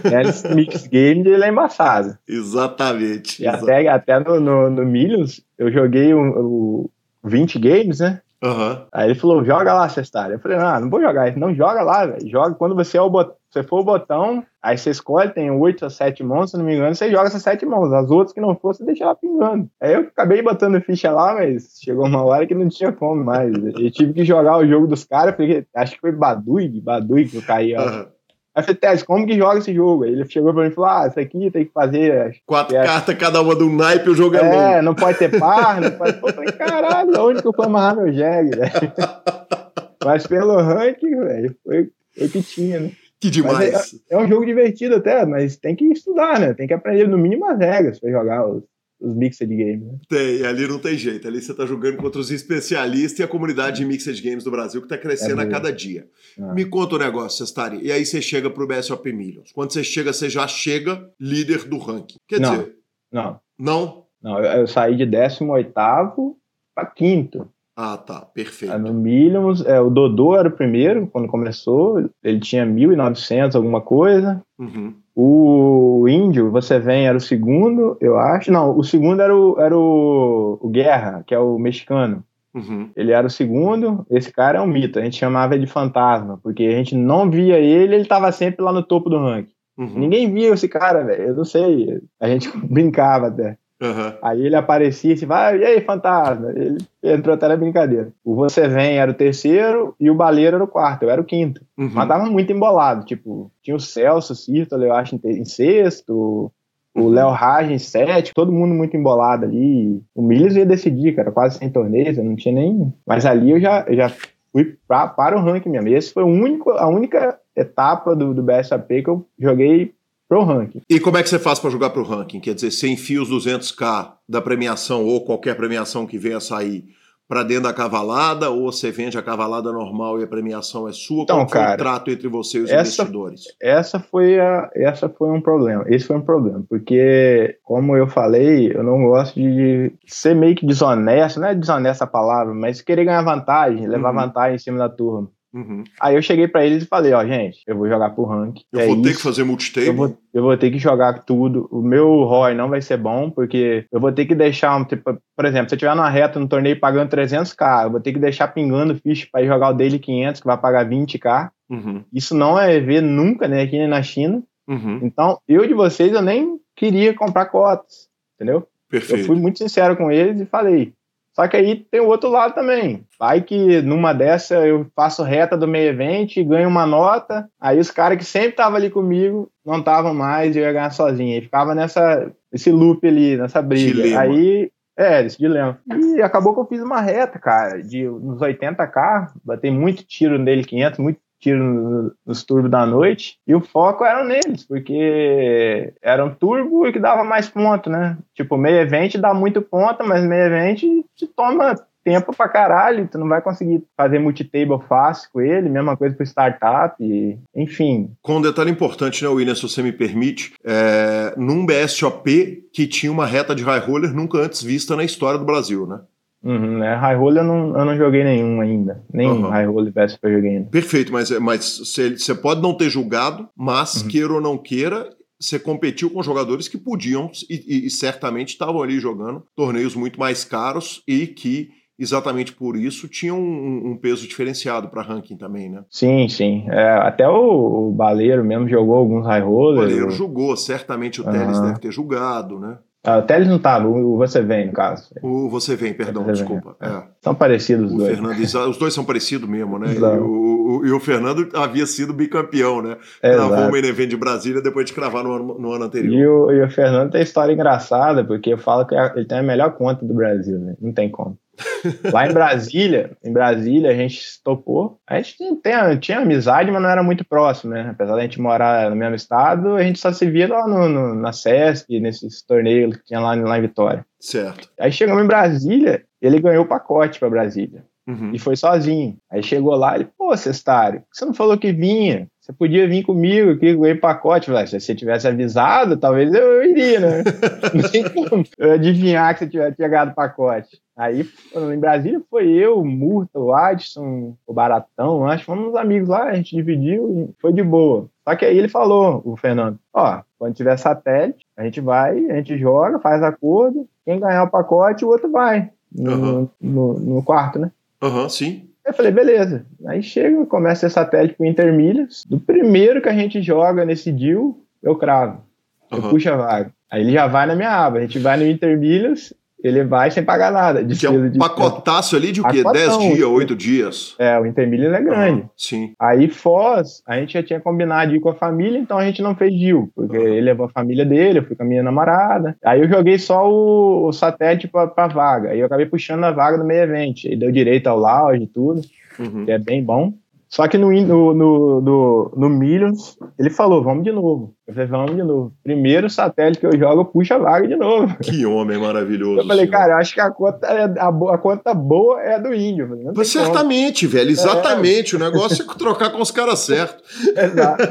Teles Mix Game, ele é embaçado. Exatamente. E até, até no, no, no Millions, eu joguei o, o 20 games, né? Aham. Aí ele falou, joga lá, Cestário. Eu falei, ah, não vou jogar isso. Não, joga lá, velho. Joga quando você é o bot... você for o botão, aí você escolhe, tem oito a sete mãos, se não me engano, você joga essas sete mãos. As outras que não for, você deixa ela pingando. Aí eu acabei botando ficha lá, mas chegou uma hora que não tinha como mais. Eu tive que jogar o jogo dos caras, porque acho que foi Badui, Badui que eu caí. Uhum. Aí eu falei, Tess, como que joga esse jogo? Aí ele chegou pra mim e falou: Ah, isso aqui tem que fazer. Quatro é, cartas, cada uma do naipe, o jogo é É, não pode ter par, não pode. Eu falei, caralho, onde que eu fui amarrar meu jegue, velho? [LAUGHS] Mas pelo ranking, velho, foi o que tinha, né? Que demais. É, é, um jogo divertido até, mas tem que estudar, né? Tem que aprender no mínimo as regras pra jogar os, os Mixed Games. Né? Tem, ali não tem jeito. Ali você tá jogando contra os especialistas e a comunidade de Mixed Games do Brasil que tá crescendo é a cada dia. Ah. Me conta o um negócio, Cestari. E aí você chega pro BSOP Millions. Quando você chega, você já chega líder do ranking. Quer não, dizer... Não. Não? Não, eu, eu saí de 18 para quinto. Ah, tá, perfeito. No Millions, é, o Dodô era o primeiro, quando começou, ele tinha 1.900, alguma coisa. Uhum. O Índio, você vem, era o segundo, eu acho. Não, o segundo era o, era o, o Guerra, que é o mexicano. Uhum. Ele era o segundo, esse cara é um mito, a gente chamava ele de fantasma, porque a gente não via ele, ele estava sempre lá no topo do ranking. Uhum. Ninguém via esse cara, velho, eu não sei, a gente [LAUGHS] brincava até. Uhum. Aí ele aparecia e vai, e aí, fantasma? Ele entrou até na brincadeira. O Você Vem era o terceiro e o Baleiro era o quarto, eu era o quinto. Uhum. Mas tava muito embolado, tipo, tinha o Celso, o Círtolo, eu acho, em sexto, o uhum. Léo Rage em sétimo, todo mundo muito embolado ali. O Miles ia decidir, cara, quase sem torneios, eu não tinha nem... Mas ali eu já, eu já fui pra, para o ranking mesmo. Esse foi o único, a única etapa do, do BSAP que eu joguei pro ranking. E como é que você faz para jogar pro ranking? Quer dizer, você enfia os 200k da premiação ou qualquer premiação que venha a sair para dentro da cavalada ou você vende a cavalada normal e a premiação é sua? Então, Qual cara, foi o trato entre você e os essa, investidores? Essa foi, a, essa foi um problema. Esse foi um problema, porque, como eu falei, eu não gosto de ser meio que desonesto, não é desonesta a palavra, mas querer ganhar vantagem, levar uhum. vantagem em cima da turma. Uhum. Aí eu cheguei para eles e falei, ó, gente, eu vou jogar pro rank. Eu é vou ter isso. que fazer multitable? Eu vou, eu vou ter que jogar tudo. O meu ROI não vai ser bom, porque eu vou ter que deixar, um, tipo, por exemplo, se eu tiver numa reta no torneio pagando 300k, eu vou ter que deixar pingando ficha para jogar o daily 500, que vai pagar 20k. Uhum. Isso não é ver nunca, né, aqui na China. Uhum. Então, eu de vocês, eu nem queria comprar cotas, entendeu? Perfeito. Eu fui muito sincero com eles e falei, só que aí tem o outro lado também. Vai que numa dessa eu faço reta do meio evento e ganho uma nota, aí os caras que sempre estavam ali comigo não estavam mais e eu ia ganhar sozinho. E ficava nessa esse loop ali, nessa briga. Dilema. Aí, é, esse dilema. E acabou que eu fiz uma reta, cara, de uns 80k, batei muito tiro nele 500, muito tiro nos turbos da noite, e o foco era neles, porque era um turbo e que dava mais ponto, né? Tipo, meio evento dá muito ponto, mas meio evento te toma tempo pra caralho, tu não vai conseguir fazer multitable fácil com ele, mesma coisa pro startup, e, enfim. Com um detalhe importante, né, William, se você me permite, é, num BSOP que tinha uma reta de high roller nunca antes vista na história do Brasil, né? Uhum, né? High roller eu não, eu não joguei nenhum ainda. Nem uhum. high roller versus eu joguei ainda. Perfeito, mas você pode não ter julgado, mas uhum. queira ou não queira, você competiu com jogadores que podiam e, e, e certamente estavam ali jogando torneios muito mais caros e que exatamente por isso tinham um, um peso diferenciado para ranking também, né? Sim, sim. É, até o, o, Baleiro mesmo jogou alguns high rollers. O Baleiro jogou, certamente o Teles deve ter julgado, né? O Teles não estava, o Você Vem, no caso. O Você Vem, perdão, você desculpa. Vem. É. São parecidos os dois. Fernando, os dois são parecidos mesmo, né? E o, o, e o, Fernando havia sido bicampeão, né? Cravou o main event de Brasília depois de cravar no ano, no ano anterior. E o, e o Fernando tem história engraçada, porque eu falo que ele tem a melhor conta do Brasil, né? Não tem como. [LAUGHS] Lá em Brasília, em Brasília, a gente topou. A gente tinha, tinha amizade, mas não era muito próximo, né? Apesar da gente morar no mesmo estado, a gente só se via lá no, no, na SESC, nesses torneios que tinha lá, lá em Vitória. Certo. Aí chegamos em Brasília, ele ganhou o pacote para Brasília. Uhum. E foi sozinho. Aí chegou lá, ele, pô, Cestário, você não falou que vinha? Você podia vir comigo aqui o pacote. Falei, se você tivesse avisado, talvez eu, eu iria, né? [LAUGHS] não tem como eu adivinhar que você tivesse chegado o pacote. Aí, em Brasília, foi eu, o Murta, o Adson, o Baratão, acho que fomos uns amigos lá, a gente dividiu e foi de boa. Só que aí ele falou, o Fernando, ó, quando tiver satélite, a gente vai, a gente joga, faz acordo, quem ganhar o pacote, o outro vai no, uhum. no, no quarto, né? Aham, uhum, sim. Eu falei, beleza. Aí chega, começa esse satélite pro Intermilhas. Do primeiro que a gente joga nesse deal, eu cravo. Eu puxo a vaga. Aí ele já vai na minha aba. A gente vai no Intermilhas, ele vai sem pagar nada. Que é um de- pacotaço ali de o quê? Pacotão. 10 dias, 8 dias? É, o Intermilhas é grande. Aham, Sim. Aí Foz, a gente já tinha combinado de ir com a família, então a gente não fez deal, porque Uhum. ele levou a família dele, eu fui com a minha namorada. Aí eu joguei só o, o satélite pra, pra vaga. Aí eu acabei puxando a vaga do meio evento. Aí deu direito ao lounge e tudo, Uhum. que é bem bom. Só que no, no, no, no, no Millions, ele falou, vamos de novo. Eu falei, vamos de novo. Primeiro satélite que eu jogo, eu puxo a vaga de novo. [LAUGHS] Que homem maravilhoso. Eu falei, senhor. cara, eu acho que a conta, é, a, a conta boa é a do índio. Falei, Mas certamente, velho, exatamente. O negócio é trocar com os caras certos. [LAUGHS] Exato.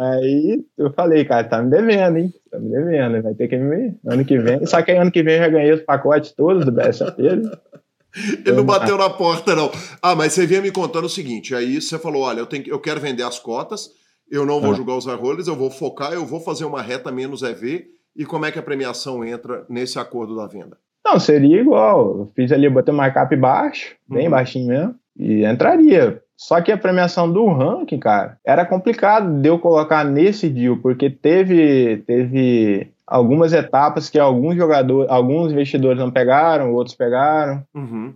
Aí eu falei, cara, tá me devendo, hein? Tá me devendo, vai ter que me. Ano que vem. Só que aí ano que vem eu já ganhei os pacotes todos do BSAP. Ele não bateu na porta, não. Ah, mas você vinha me contando o seguinte: aí você falou: olha, eu, tenho, eu quero vender as cotas, eu não vou Ah. julgar os rollers, eu vou focar, eu vou fazer uma reta menos EV. E como é que a premiação entra nesse acordo da venda? Não, seria igual. Eu fiz ali, botei um markup baixo, bem Uhum. baixinho mesmo, e entraria. Só que a premiação do ranking, cara, era complicado de eu colocar nesse deal, porque teve, teve algumas etapas que alguns jogadores, alguns investidores não pegaram, outros pegaram. Uhum.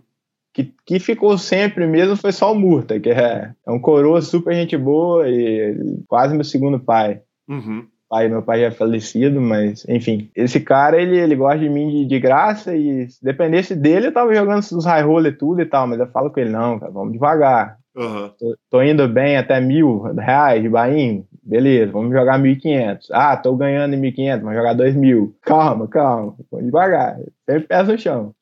que, que ficou sempre mesmo foi só o Murta, que é, é um coroa super gente boa e quase meu segundo pai. Uhum. pai meu pai já é falecido, mas enfim. Esse cara, ele, ele gosta de mim de, de graça e se dependesse dele, eu tava jogando os high roller e tudo e tal, mas eu falo com ele, não, cara, vamos devagar. Aham. Tô, tô indo bem até mil reais de bainho, beleza, vamos jogar 1.500. Ah, tô ganhando em 1.500, vamos jogar 2.000. Calma, calma, vamos devagar, sempre pés no chão.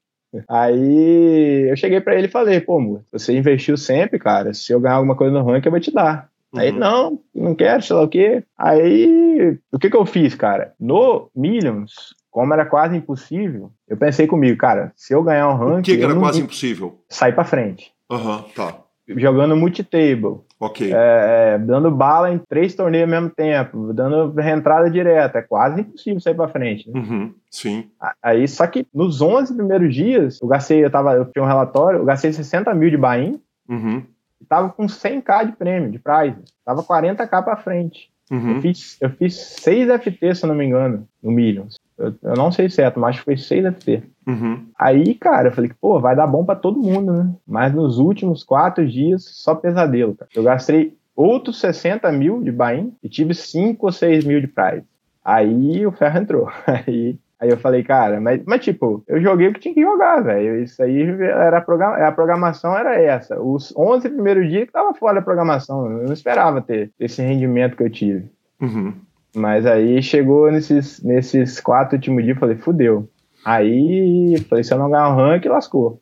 Aí eu cheguei pra ele e falei, pô, amor, você investiu sempre, cara, se eu ganhar alguma coisa no ranking, eu vou te dar. Aí, Uhum. não, não quero, sei lá o quê. Aí, o que que eu fiz, cara? No Millions, como era quase impossível, eu pensei comigo, cara, se eu ganhar um ranking, O que, que era quase impossível? sair pra frente. Aham, tá. Jogando multitable, Ok. é, é, dando bala em três torneios ao mesmo tempo, dando reentrada direta, é quase impossível sair pra frente. né? Uhum. Sim. Aí, só que nos 11 primeiros dias, eu gastei, eu tava, eu tinha um relatório, eu gastei 60 mil de buy-in, Uhum. e tava com 100k de prêmio, de prize. Tava 40k pra frente. Eu, Uhum. fiz, eu fiz 6 FT, se eu não me engano, no Millions. Eu, eu não sei certo, mas acho que foi 6 FT. Uhum. Aí, cara, eu falei que, pô, vai dar bom pra todo mundo, né? Mas nos últimos quatro dias, só pesadelo, cara. Eu gastei outros 60 mil de buy-in e tive 5 ou 6 mil de prize. Aí o ferro entrou. [LAUGHS] Aí, aí eu falei, cara, mas, mas tipo, eu joguei o que tinha que jogar, velho. Isso aí era a programação era essa. Os 11 primeiros dias que tava fora da programação. Eu não esperava ter esse rendimento que eu tive. Uhum. Mas aí chegou nesses, nesses quatro últimos dias, falei, fudeu. Aí, falei, se eu não ganhar o rank, lascou.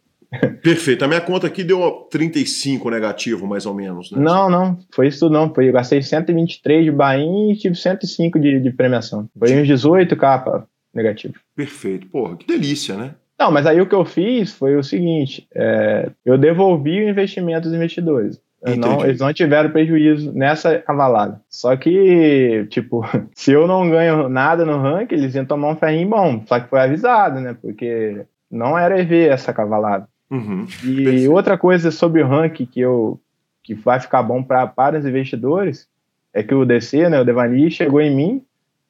Perfeito. A minha conta aqui deu 35 negativo, mais ou menos. Né? Não, não, foi isso tudo não. Foi, eu gastei 123 de bain e tive 105 de, de premiação. Foi uns 18 capa negativo. Perfeito. Porra, que delícia, né? Não, mas aí o que eu fiz foi o seguinte: é, eu devolvi o investimento dos investidores. Eu Não, Entendi. eles não tiveram prejuízo nessa cavalada. Só que, [LAUGHS] tipo, [LAUGHS] se eu não ganho nada no ranking, eles iam tomar um ferrinho bom. Só que foi avisado, né? Porque não era EV essa cavalada. Uhum. E Perfeito. outra coisa sobre o ranking que eu que vai ficar bom pra, para os investidores é que o DC, né, o Devani, chegou em mim.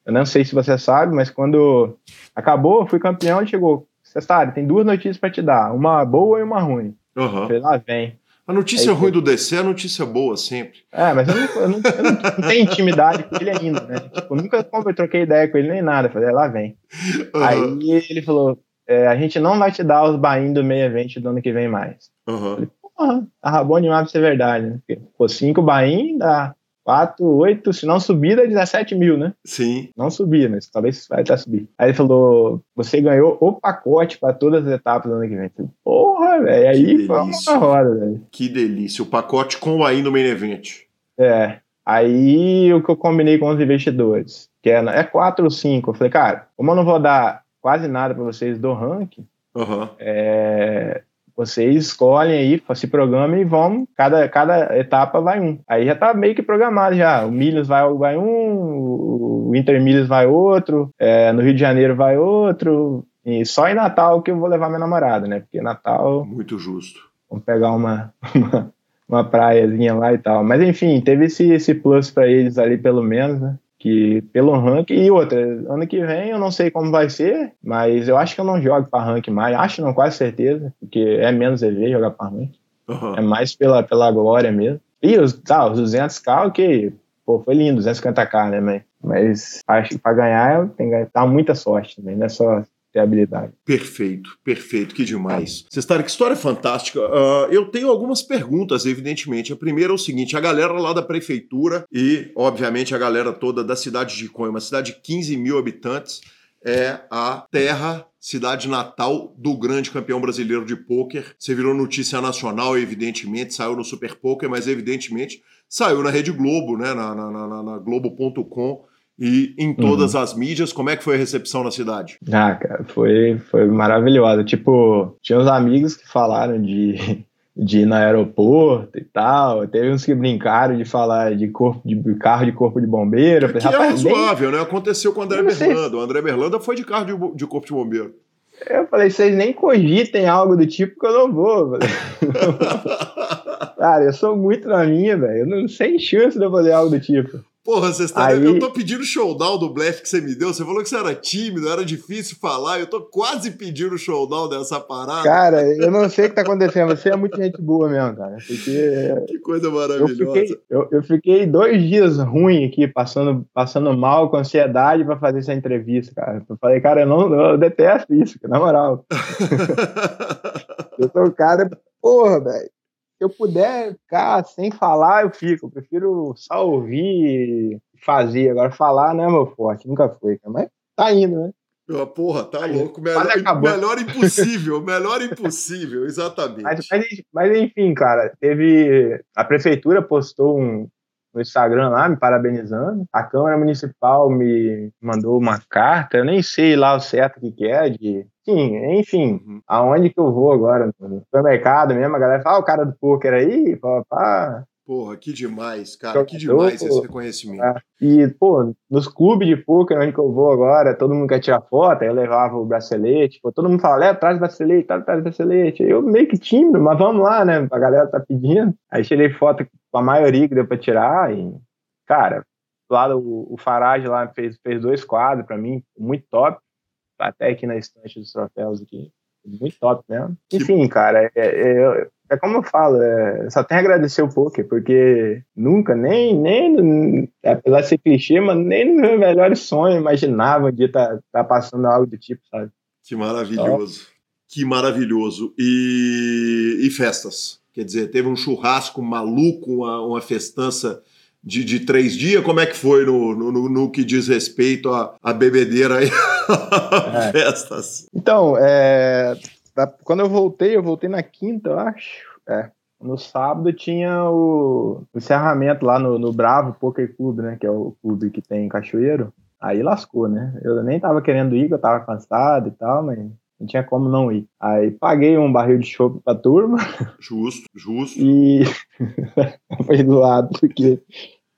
Eu não sei se você sabe, mas quando acabou, fui campeão, ele chegou. Você sabe, tem duas notícias para te dar, uma boa e uma ruim. Eu Aham. falei, lá vem. A notícia Aí, ruim do DC é a notícia boa sempre. É, mas eu não, eu não, eu não- não tenho intimidade com ele ainda, né? Tipo, eu nunca eu troquei ideia com ele nem nada. Falei, lá vem. Aham. Aí ele falou: é, a gente não vai te dar os bain do meio evento do ano que vem mais. Aham. Porra, tava bom demais pra ser verdade, né? Porque, pô, 5 bain dá 4, 8, se não subir dá 17 mil, né? Sim. Não subir, mas talvez vai até subir. Aí ele falou: você ganhou o pacote pra todas as etapas do ano que vem. Falei, Porra, velho. Aí foi uma roda, velho. Que delícia. O pacote com o aí no main event. É. Aí o que eu combinei com os investidores, que é, é 4 ou 5. Eu falei, cara, como eu não vou dar quase nada pra vocês do ranking, Aham. é, vocês escolhem aí, se programem e vão, cada, cada etapa vai um. Aí já tá meio que programado já. O Milhas vai, vai um, o Inter Milhas vai outro, é, no Rio de Janeiro vai outro. E só em Natal que eu vou levar minha namorada, né? Porque Natal Muito justo. vamos pegar uma, uma, uma praiazinha lá e tal. Mas enfim, teve esse, esse plus para eles ali pelo menos, né? Que pelo rank e outra, ano que vem eu não sei como vai ser, mas eu acho que eu não jogo para rank mais, acho não, quase certeza, porque é menos EV jogar para rank. Uhum. É mais pela, pela glória mesmo. E os, tá, os 200k, ok, pô, foi lindo, 250k, né, mas, mas acho que para ganhar tem que dar muita sorte também, não é só ter habilidade. Perfeito, perfeito, que demais. Cestar, que história fantástica. Uh, eu tenho algumas perguntas, evidentemente. A primeira é o seguinte: a galera lá da prefeitura e, obviamente, a galera toda da cidade de Conha, uma cidade de 15 mil habitantes, é a terra cidade natal do grande campeão brasileiro de pôquer. Você virou notícia nacional, evidentemente, saiu no Super Poker, mas evidentemente saiu na Rede Globo, né, na, na, na, na Globo.com e em todas uhum. as mídias. Como é que foi a recepção na cidade? Ah, cara, foi, foi maravilhosa. Tipo, tinha uns amigos que falaram de, [LAUGHS] de ir no aeroporto e tal. Teve uns que brincaram de falar de corpo de carro de corpo de bombeiro. Que é razoável, nem... né? Aconteceu com o André Berlanda. O André Berlanda foi de carro de, de corpo de bombeiro. Eu falei, vocês nem cogitem algo do tipo que eu não vou. [LAUGHS] Cara, eu sou muito na minha, velho. Eu não sei chance de eu fazer algo do tipo. Porra, você está... Aí... eu tô pedindo showdown do blefe que você me deu. Você falou que você era tímido, era difícil falar. Eu tô quase pedindo o showdown dessa parada. Cara, eu não sei o que tá acontecendo. Você é muito gente boa mesmo, cara. Porque... Que coisa maravilhosa. Eu fiquei, eu, eu fiquei dois dias ruim aqui, passando, passando mal, com ansiedade para fazer essa entrevista, cara. Eu falei, cara, eu, não, eu detesto isso, na moral. [LAUGHS] eu sou um cara, porra, velho se eu puder ficar sem falar, eu fico. Eu prefiro só ouvir e fazer. Agora, falar não é meu forte, nunca foi. Mas tá indo, né? Porra, tá louco. Melhor, melhor impossível, melhor impossível, exatamente. Mas, mas, mas, enfim, cara, teve. A prefeitura postou um, no Instagram lá, me parabenizando. A Câmara Municipal me mandou uma carta, eu nem sei lá o certo que, que é, de Sim, enfim, uhum. aonde que eu vou agora? No supermercado mesmo, a galera fala, ah, o cara do poker aí, pá, pá. Porra, que demais, cara, que demais esse reconhecimento. É. E, pô, nos clubes de poker onde que eu vou agora, todo mundo quer tirar foto, aí eu levava o bracelete, pô, todo mundo fala, leva, traz bracelete, traz, traz o bracelete. Eu meio que tímido, mas vamos lá, né, a galera tá pedindo. Aí tirei foto com a maioria que deu pra tirar e, cara, lá o, o Farage lá fez, fez dois quadros pra mim, muito top até aqui na estante dos troféus aqui. Muito top mesmo. Enfim, cara, é, é, é como eu falo, é, só tenho a agradecer o poker, porque nunca, nem, nem apesar de ser clichê, mas nem no meu melhor sonho imaginava de estar tá, tá passando algo do tipo, sabe? Que maravilhoso. Que maravilhoso. E, e festas? Quer dizer, teve um churrasco maluco, uma, uma festança de, de três dias? Como é que foi no, no, no que diz respeito à, à bebedeira e [LAUGHS] [LAUGHS] é. festas? Então, é, quando eu voltei, eu voltei na quinta, eu acho. É. No sábado tinha o encerramento lá no, no Bravo Poker Club, né? Que é o clube que tem em Cachoeiro. Aí lascou, né? Eu nem tava querendo ir, eu tava cansado e tal, mas não tinha como não ir. Aí paguei um barril de chopp pra turma. Justo, justo. E [LAUGHS] foi do lado, porque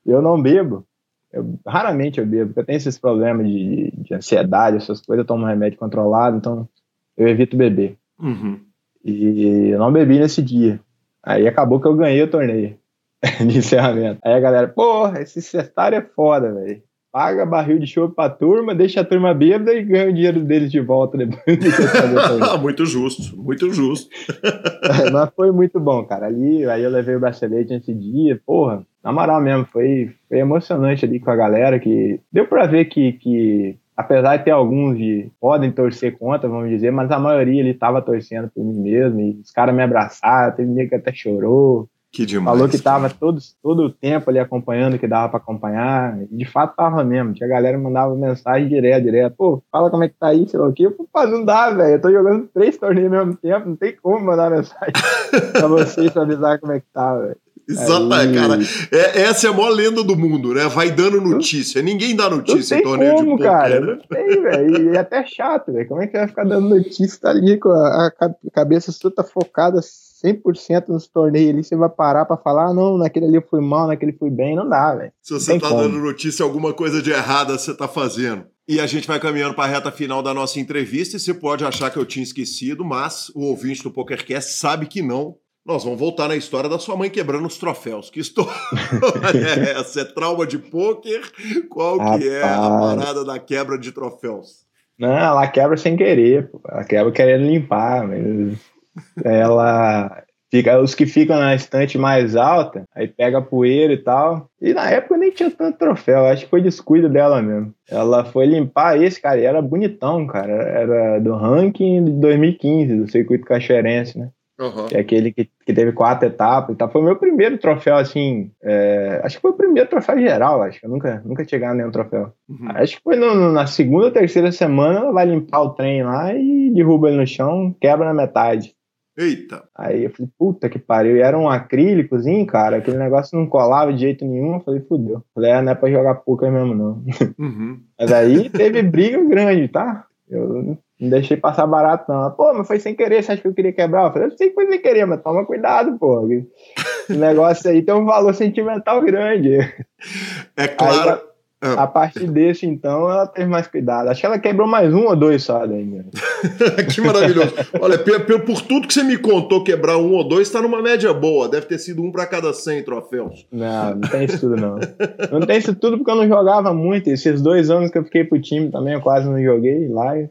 eu não bebo. Eu, raramente eu bebo, porque eu tenho esses problemas de, de ansiedade, essas coisas, eu tomo remédio controlado, então eu evito beber. Uhum. E eu não bebi nesse dia. Aí acabou que eu ganhei o torneio [LAUGHS] de encerramento. Aí a galera, porra, esse cestário é foda, velho. Paga barril de chope pra turma, deixa a turma bêbada e ganha o dinheiro deles de volta depois. [LAUGHS] muito justo, muito justo. [LAUGHS] Mas foi muito bom, cara. Ali, aí eu levei o bracelete nesse dia, porra, na moral mesmo, foi, foi emocionante ali com a galera que deu pra ver que, que apesar de ter alguns que podem torcer contra, vamos dizer, mas a maioria ele tava torcendo por mim mesmo, e os caras me abraçaram, teve um que até chorou, que demais. Falou que estava todo, todo o tempo ali acompanhando que dava para acompanhar. E de fato tava mesmo. Tinha galera que mandava mensagem direto, direto. Pô, fala como é que tá aí, sei lá o quê. Pô, não dá, velho. Eu tô jogando três torneios ao mesmo tempo. Não tem como mandar mensagem [LAUGHS] pra vocês pra avisar como é que tá, velho. Exatamente, cara. É, essa é a maior lenda do mundo, né? Vai dando notícia. Ninguém dá notícia em torneio como, de poker, cara. Né? Não tem, velho. E é até chato, velho. Como é que vai ficar dando notícia? Tá ali com a, cabeça toda focada 100% nos torneios ali, você vai parar para falar, ah, não, naquele ali eu fui mal, naquele fui bem, não dá, velho. Se você tá como. dando notícia, alguma coisa de errada você tá fazendo. E a gente vai caminhando para a reta final da nossa entrevista e você pode achar que eu tinha esquecido, mas o ouvinte do PokerCast sabe que não. Nós vamos voltar na história da sua mãe quebrando os troféus. Que história [LAUGHS] é [LAUGHS] essa? É trauma de pôquer? Qual Rapaz. que é a parada da quebra de troféus? Não, ela quebra sem querer, pô. ela quebra querendo limpar, mas ela fica os que ficam na estante mais alta, aí pega poeira e tal. E na época nem tinha tanto troféu, acho que foi descuido dela mesmo. Ela foi limpar esse, cara, e era bonitão, cara. Era do ranking de 2015, do circuito cachoeirense, né? Uhum. Que é aquele que, que teve quatro etapas e tal. Foi o meu primeiro troféu, assim. É, acho que foi o primeiro troféu geral, acho que eu nunca, nunca tinha ganhado nenhum troféu. Uhum. Acho que foi no, na segunda ou terceira semana, ela vai limpar o trem lá e derruba ele no chão, quebra na metade. Eita! Aí eu falei, puta que pariu. E era um acrílicozinho, cara, aquele negócio não colava de jeito nenhum. Eu falei, fudeu. Falei, é, não é pra jogar poker mesmo, não. Uhum. Mas aí teve briga grande, tá? Eu não deixei passar barato, não. Pô, mas foi sem querer, você acha que eu queria quebrar? Eu falei, eu sei que foi sem querer, mas toma cuidado, pô. O negócio aí tem um valor sentimental grande. É claro. Aí, ah. A partir desse, então, ela teve mais cuidado. Acho que ela quebrou mais um ou dois só daí. [LAUGHS] que maravilhoso. Olha, por, por, tudo que você me contou, quebrar um ou dois está numa média boa. Deve ter sido um para cada 100 troféus. Não, não tem isso tudo, não. Não tem isso tudo porque eu não jogava muito. Esses dois anos que eu fiquei pro time também, eu quase não joguei live.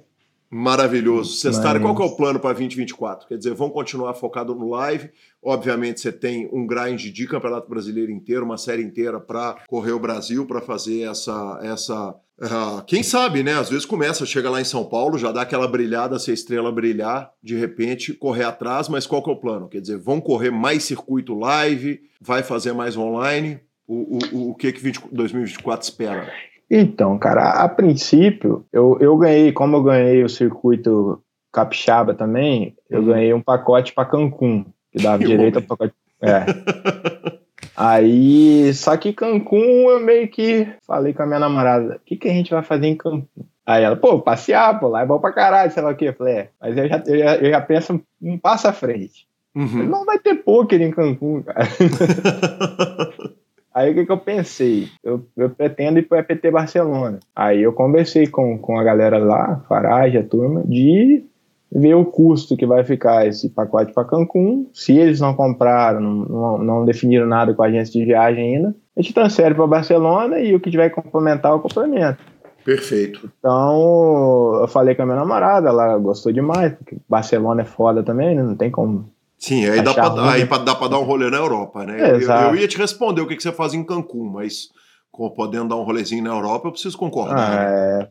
Maravilhoso. Cestário, qual que é o plano para 2024? Quer dizer, vão continuar focado no live. Obviamente, você tem um grind de Campeonato Brasileiro inteiro, uma série inteira para correr o Brasil, para fazer essa. essa uh, quem sabe, né? Às vezes começa, chega lá em São Paulo, já dá aquela brilhada, se a estrela brilhar, de repente correr atrás. Mas qual que é o plano? Quer dizer, vão correr mais circuito live, vai fazer mais online? O, o, o que que 20, 2024 espera? Então, cara, a princípio, eu, eu ganhei, como eu ganhei o circuito capixaba também, eu uhum. ganhei um pacote para Cancún, que dava [LAUGHS] direito ao pacote. É. [LAUGHS] Aí, só que Cancún eu meio que falei com a minha namorada: o que, que a gente vai fazer em Cancún? Aí ela, pô, passear, pô, lá é bom pra caralho, sei lá o quê. Eu falei, é, mas eu já, eu já, eu já penso um passo à frente. Uhum. Não vai ter pôquer em Cancún, cara. [LAUGHS] Aí o que, que eu pensei? Eu, eu pretendo ir para o EPT Barcelona. Aí eu conversei com, com a galera lá, Farage, a turma, de ver o custo que vai ficar esse pacote para Cancún. Se eles não compraram, não, não, definiram nada com a agência de viagem ainda, a gente transfere para Barcelona e o que tiver que complementar, o complemento. Perfeito. Então, eu falei com a minha namorada, ela gostou demais, porque Barcelona é foda também, né? não tem como Sim, aí dá pra, aí dá pra dar um rolê na Europa, né? É, eu, eu, ia te responder o que, que você faz em Cancún, mas como podendo dar um rolezinho na Europa, eu preciso concordar. Ah, né? é,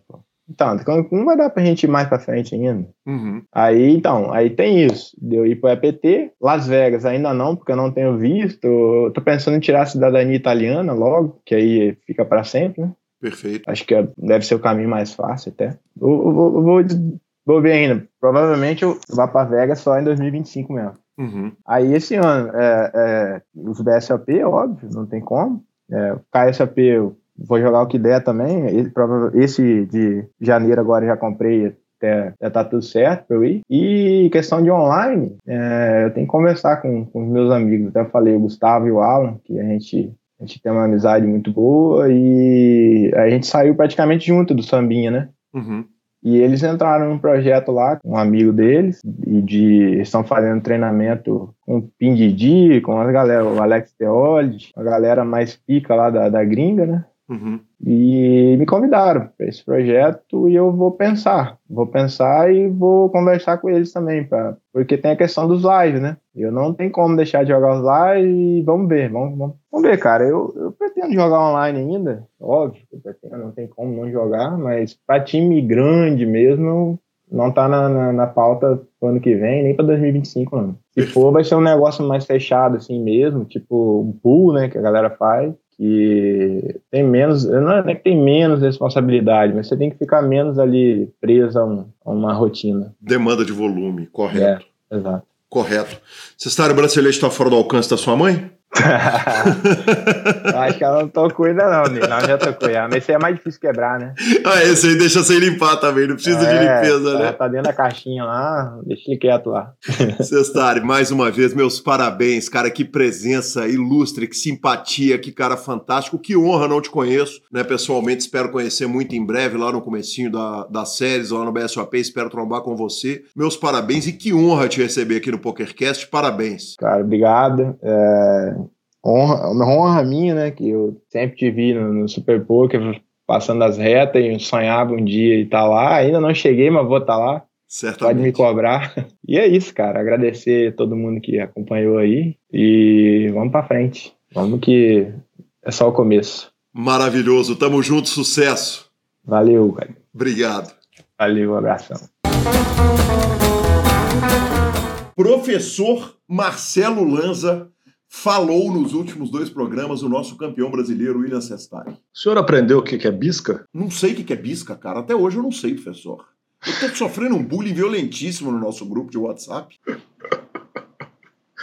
Então, Cancún vai dar pra gente ir mais pra frente ainda. Uhum. Aí, então, aí tem isso. Deu ir pro EPT. Las Vegas ainda não, porque eu não tenho visto. Eu tô pensando em tirar a cidadania italiana logo, que aí fica para sempre, né? Perfeito. Acho que é, deve ser o caminho mais fácil até. Eu, eu, eu vou, vou ver ainda. Provavelmente eu vá para Vegas só em 2025 mesmo. Uhum. Aí esse ano, é, é, os BSOP, óbvio, não tem como. É, KSOP, eu vou jogar o que der também. Esse de janeiro agora já comprei até, já tá tudo certo pra eu ir. E questão de online, é, eu tenho que conversar com, com os meus amigos. Até falei o Gustavo e o Alan, que a gente, a gente tem uma amizade muito boa e a gente saiu praticamente junto do sambinha, né? Uhum. E eles entraram num projeto lá com um amigo deles, e de, estão fazendo treinamento com o Ping Didi, com a galera, o Alex Teoli, a galera mais pica lá da, da gringa, né? Uhum. E me convidaram para esse projeto e eu vou pensar. Vou pensar e vou conversar com eles também, pra, porque tem a questão dos lives, né? Eu não tenho como deixar de jogar os lives e vamos ver, vamos, vamos, vamos ver, cara. Eu, eu pretendo jogar online ainda, óbvio, eu pretendo, não tem como não jogar, mas para time grande mesmo, não tá na, na, na pauta pro ano que vem, nem para 2025, não. Se for, vai ser um negócio mais fechado assim mesmo, tipo um pool, né, que a galera faz que tem menos, não é que tem menos responsabilidade, mas você tem que ficar menos ali preso a, um, a uma rotina. Demanda de volume, correto. É, exato. Correto. Cestário brasileiro está fora do alcance da sua mãe? [LAUGHS] acho que ela não tocou ainda não, Não, já tocou já. Mas esse é mais difícil quebrar, né? Ah, esse aí deixa sem limpar também, não precisa é, de limpeza, né? Tá dentro da caixinha lá, deixa ele quieto lá. [LAUGHS] Cestari, mais uma vez, meus parabéns, cara, que presença ilustre, que simpatia, que cara fantástico, que honra, não te conheço, né, pessoalmente, espero conhecer muito em breve, lá no comecinho da, das séries, lá no BSOP, espero trombar com você. Meus parabéns e que honra te receber aqui no PokerCast, parabéns. Cara, obrigado. É honra, uma honra minha, né? Que eu sempre te vi no, no Super Poker, passando as retas e sonhava um dia estar tá lá. Ainda não cheguei, mas vou estar tá lá. Certamente. Pode me cobrar. [LAUGHS] E é isso, cara. Agradecer todo mundo que acompanhou aí e vamos para frente. Vamos que é só o começo. Maravilhoso. Tamo junto, sucesso. Valeu, cara. Obrigado. Valeu, um abração. Professor Marcelo Lanza falou nos últimos dois programas o nosso campeão brasileiro, William Sestari. O senhor aprendeu o que é bisca? Não sei o que é bisca, cara. Até hoje eu não sei, professor. Eu tô sofrendo um bullying violentíssimo no nosso grupo de WhatsApp.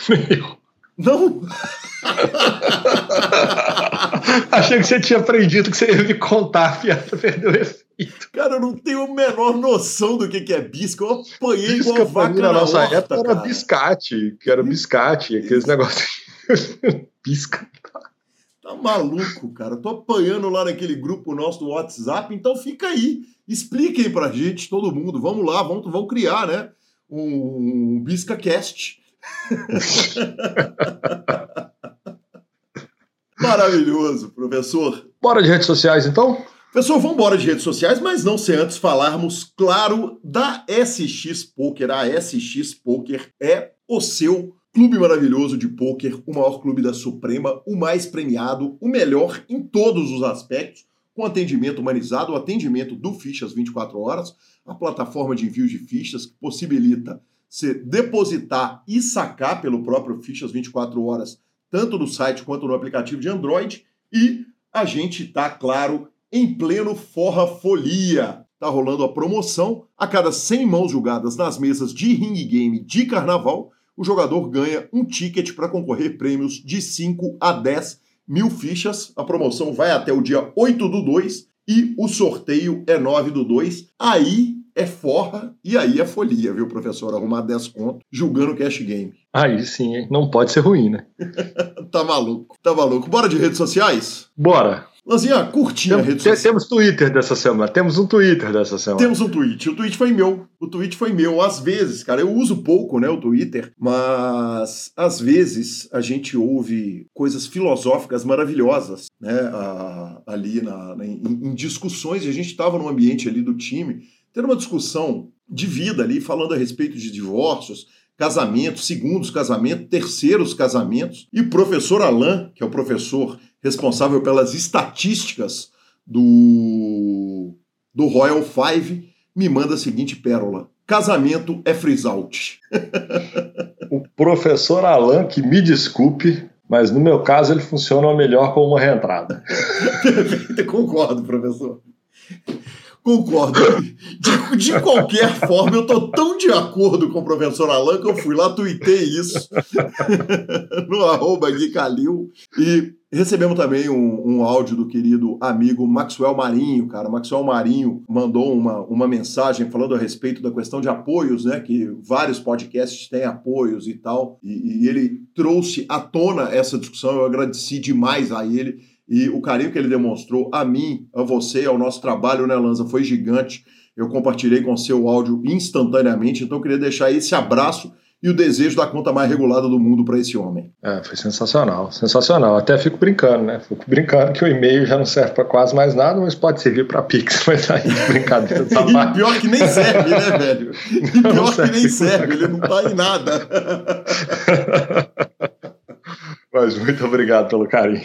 Meu. Não? [LAUGHS] Achei que você tinha aprendido que você ia me contar, a piada perdeu efeito. Cara, eu não tenho a menor noção do que, é bisca. Eu apanhei bisca igual vaca na, nossa horta, época era biscate, que era biscate, aqueles negócios. [LAUGHS] Pisca. Tá maluco, cara. Tô apanhando lá naquele grupo nosso do WhatsApp, então fica aí. Expliquem pra gente, todo mundo. Vamos lá, vamos, vamos criar, né? Um, um BiscaCast. [LAUGHS] Maravilhoso, professor. Bora de redes sociais, então? Pessoal, vamos embora de redes sociais, mas não sem antes falarmos, claro, da SX Poker. A SX Poker é o seu Clube maravilhoso de pôquer, o maior clube da Suprema, o mais premiado, o melhor em todos os aspectos, com atendimento humanizado, o atendimento do Fichas 24 horas, a plataforma de envio de fichas que possibilita você depositar e sacar pelo próprio Fichas 24 horas, tanto no site quanto no aplicativo de Android, e a gente está, claro, em pleno forra folia. Tá rolando a promoção a cada 100 mãos julgadas nas mesas de ring game de carnaval o jogador ganha um ticket para concorrer prêmios de 5 a 10 mil fichas. A promoção vai até o dia 8 do 2 e o sorteio é 9 do 2. Aí é forra e aí é folia, viu, professor? Arrumar 10 conto julgando cash game. Aí sim, hein? Não pode ser ruim, né? [LAUGHS] tá maluco, tá maluco. Bora de redes sociais? Bora. Lanzinha, curtinha a rede social. Temos Twitter dessa semana. Temos um Twitter dessa semana. Temos um tweet. O tweet foi meu. O tweet foi meu. Às vezes, cara, eu uso pouco, né, o Twitter, mas às vezes a gente ouve coisas filosóficas maravilhosas, né, a, ali na, na em, em, discussões. E a gente estava no ambiente ali do time, tendo uma discussão de vida ali, falando a respeito de divórcios, casamentos, segundos casamentos, terceiros casamentos. E o professor Alain, que é o professor responsável pelas estatísticas do, do Royal Five, me manda a seguinte pérola. Casamento é freeze out. [LAUGHS] o professor Alan, que me desculpe, mas no meu caso ele funciona melhor com uma reentrada. [LAUGHS] Concordo, professor. Concordo. De, de, qualquer [LAUGHS] forma, eu estou tão de acordo com o professor Alan que eu fui lá, tuitei isso [LAUGHS] no arroba Gui Calil. E recebemos também um, um, áudio do querido amigo Maxwell Marinho, cara. Maxwell Marinho mandou uma, uma mensagem falando a respeito da questão de apoios, né? Que vários podcasts têm apoios e tal. E, e ele trouxe à tona essa discussão. Eu agradeci demais a ele e o carinho que ele demonstrou a mim, a você, ao nosso trabalho, né, Lanza, foi gigante. Eu compartilhei com seu áudio instantaneamente, então eu queria deixar esse abraço e o desejo da conta mais regulada do mundo para esse homem. É, foi sensacional, sensacional. Até fico brincando, né? Fico brincando que o e-mail já não serve para quase mais nada, mas pode servir para Pix, [LAUGHS] mas aí brincadeira e pior que nem serve, né, velho? E pior que nem serve, ele não tá em nada. [LAUGHS] mas muito obrigado pelo carinho.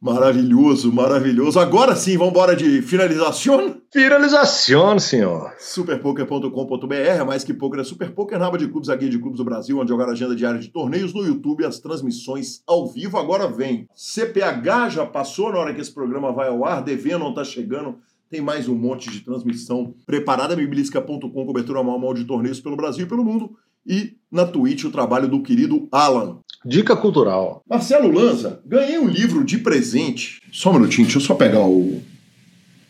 Maravilhoso, maravilhoso. Agora sim, vamos embora de finalização? Finalização, senhor. Superpoker.com.br, mais que poker, é Super Poker, na aba de clubes, a guia de clubes do Brasil, onde jogar a agenda diária de torneios no YouTube, as transmissões ao vivo. Agora vem. CPH já passou na hora que esse programa vai ao ar, devendo não tá chegando. Tem mais um monte de transmissão preparada, mibilisca.com, cobertura mal mal de torneios pelo Brasil e pelo mundo. E na Twitch o trabalho do querido Alan. Dica cultural. Marcelo Lanza, ganhei um livro de presente. Só um minutinho, deixa eu só pegar o,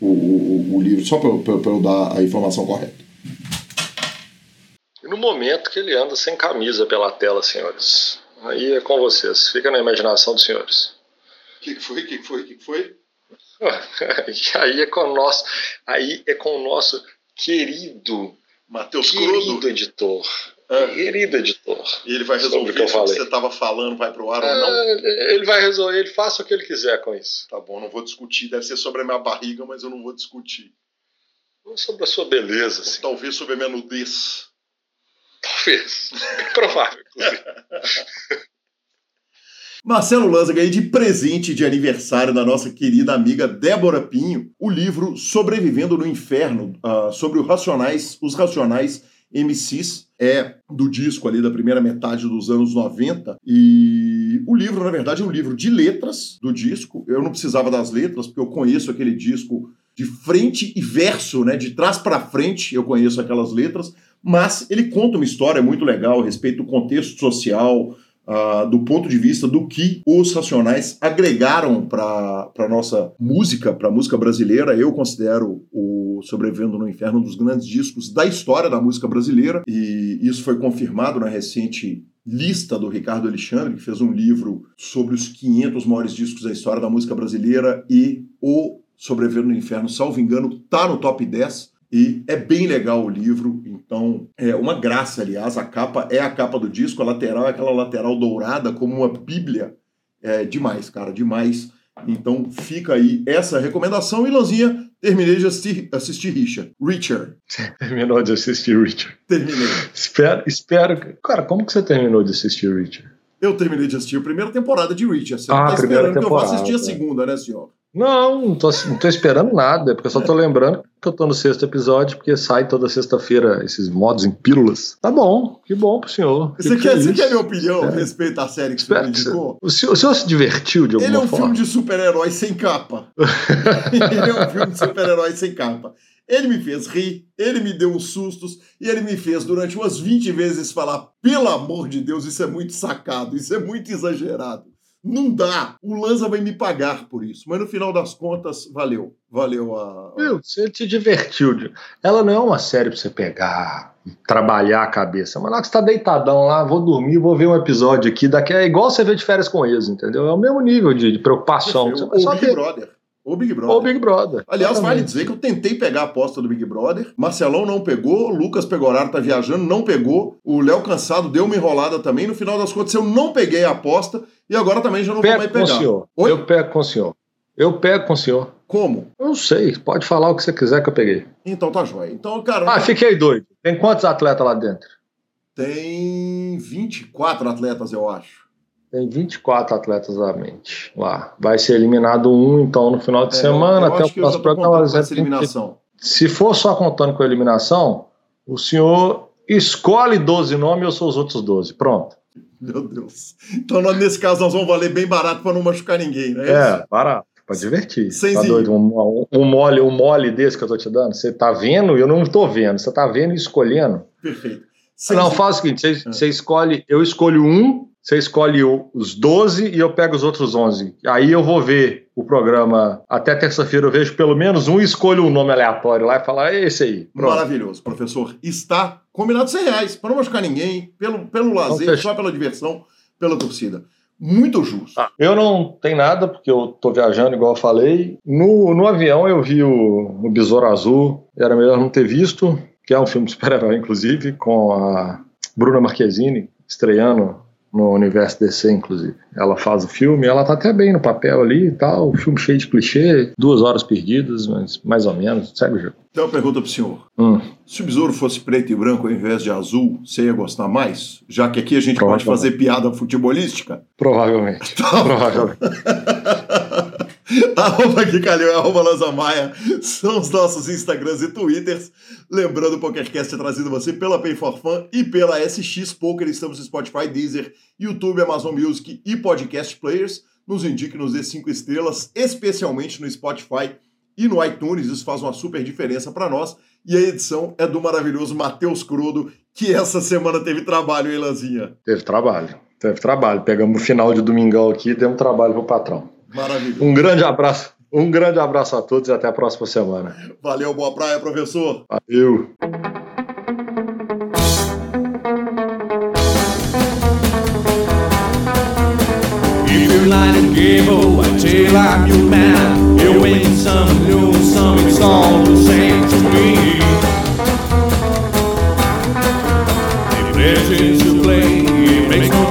o, o, o livro, só para eu dar a informação correta. E no momento que ele anda sem camisa pela tela, senhores. Aí é com vocês. Fica na imaginação dos senhores. O que, que foi? O que, que foi? O que, que foi? [LAUGHS] aí é com o nosso, aí é com o nosso querido Matheus Querido editor. É. Querido editor. E ele vai resolver o que, eu falei. que você estava falando, vai para o ar é, ou não? Ele vai resolver, ele faça o que ele quiser com isso. Tá bom, não vou discutir. Deve ser sobre a minha barriga, mas eu não vou discutir. Não sobre a sua beleza, sim. Talvez sobre a minha nudez. Talvez. Bem provável, inclusive. [LAUGHS] Marcelo Lanza ganhei de presente de aniversário da nossa querida amiga Débora Pinho o livro Sobrevivendo no Inferno, uh, sobre os racionais, os racionais MCs, é do disco ali da primeira metade dos anos 90. E o livro, na verdade, é um livro de letras do disco. Eu não precisava das letras, porque eu conheço aquele disco de frente e verso, né? De trás para frente, eu conheço aquelas letras. Mas ele conta uma história muito legal a respeito do contexto social, Uh, do ponto de vista do que os Racionais agregaram para a nossa música, para a música brasileira. Eu considero o Sobrevivendo no Inferno um dos grandes discos da história da música brasileira, e isso foi confirmado na recente lista do Ricardo Alexandre, que fez um livro sobre os 500 maiores discos da história da música brasileira, e o Sobrevivendo no Inferno, salvo engano, está no top 10 e é bem legal o livro, então é uma graça, aliás. A capa é a capa do disco, a lateral é aquela lateral dourada, como uma bíblia. É demais, cara, demais. Então fica aí essa recomendação. E Lanzinha, terminei de assistir, assistir Richard. Richard. [LAUGHS] Terminou de assistir Richard. Terminei. espero, espero. Cara, como que você terminou de assistir Richard? Eu terminei de assistir a primeira temporada de Richard. Você ah, não tá esperando que eu vá assistir a segunda, né, senhor? Não, não tô, não tô esperando nada, porque eu só tô lembrando que eu tô no sexto episódio, porque sai toda sexta-feira esses modos em pílulas. Tá bom, que bom pro senhor. Você quer, você quer minha opinião é. a respeito à série que você me indicou? O senhor, o senhor se divertiu de alguma Ele é um forma? filme de super-herói sem capa. [LAUGHS] Ele é um filme de super-herói sem capa. Ele me fez rir, ele me deu uns sustos e ele me fez durante umas 20 vezes falar: pelo amor de Deus, isso é muito sacado, isso é muito exagerado. Não dá. O Lanza vai me pagar por isso. Mas no final das contas, valeu. Valeu a. Viu? Você te divertiu. Ela não é uma série pra você pegar, trabalhar a cabeça. Mas lá que você tá deitadão lá, vou dormir, vou ver um episódio aqui. Daqui é igual você ver de férias com eles, entendeu? É o mesmo nível de, de preocupação. Você o Big ter... Brother. O Big Brother. O Big Brother. Aliás, Exatamente. vale dizer que eu tentei pegar a aposta do Big Brother. Marcelão não pegou, Lucas Pegoraro tá viajando, não pegou. O Léo Cansado deu uma enrolada também. No final das contas, eu não peguei a aposta e agora também já não pego vou mais pegar. Com o senhor. Eu pego com o senhor. Eu pego com o senhor. Como? Eu não sei. Pode falar o que você quiser que eu peguei. Então tá jóia. Então, cara. Ah, fiquei doido. Tem quantos atletas lá dentro? Tem 24 atletas, eu acho. Tem 24 atletas da mente lá. Vai ser eliminado um, então, no final de é, semana, até o próximo programa. eliminação. Se for só contando com a eliminação, o senhor escolhe 12 nomes, eu sou os outros 12. Pronto. Meu Deus. Então, nesse caso, nós vamos valer bem barato para não machucar ninguém, né? É, barato. Pra divertir. Sem tá doido? Um, um, mole, um mole desse que eu tô te dando. Você tá vendo e eu não tô vendo. Você tá vendo e escolhendo. Perfeito. Não, faz o seguinte: você, você escolhe, eu escolho um você escolhe os 12 e eu pego os outros 11. Aí eu vou ver o programa até terça-feira, eu vejo pelo menos um e escolho um nome aleatório lá e falar, é esse aí. Pronto. Maravilhoso, professor. Está combinado 100 reais, para não machucar ninguém, pelo, pelo lazer, então, só pela diversão, pela torcida. Muito justo. Ah, eu não tenho nada, porque eu tô viajando, igual eu falei. No, no avião eu vi o, o Besouro Azul, era melhor não ter visto, que é um filme de super-herói, inclusive, com a Bruna Marquezine estreando no universo DC, inclusive. Ela faz o filme, ela tá até bem no papel ali e tal, o filme cheio de clichê, duas horas perdidas, mas mais ou menos, segue o jogo. Então, uma pergunta pro senhor. Hum. Se o besouro fosse preto e branco ao invés de azul, você ia gostar mais? Já que aqui a gente pode fazer piada futebolística? Provavelmente. [LAUGHS] Então... Provavelmente. [LAUGHS] arroba Guicalheu e arroba Lanzamaia são os nossos Instagrams e Twitters. Lembrando, o PokerCast é trazido você pela pay for fun e pela SX Poker. Estamos no Spotify, Deezer, YouTube, Amazon Music e Podcast Players. Nos indique nos dê cinco estrelas, especialmente no Spotify e no iTunes. Isso faz uma super diferença para nós. E a edição é do maravilhoso Matheus Crudo, que essa semana teve trabalho, hein, Lanzinha? Teve trabalho, teve trabalho. Pegamos o final de domingão aqui e deu um trabalho pro patrão. Maravilhoso. Um grande abraço. Um grande abraço a todos e até a próxima semana. Valeu, boa praia, professor. Valeu. If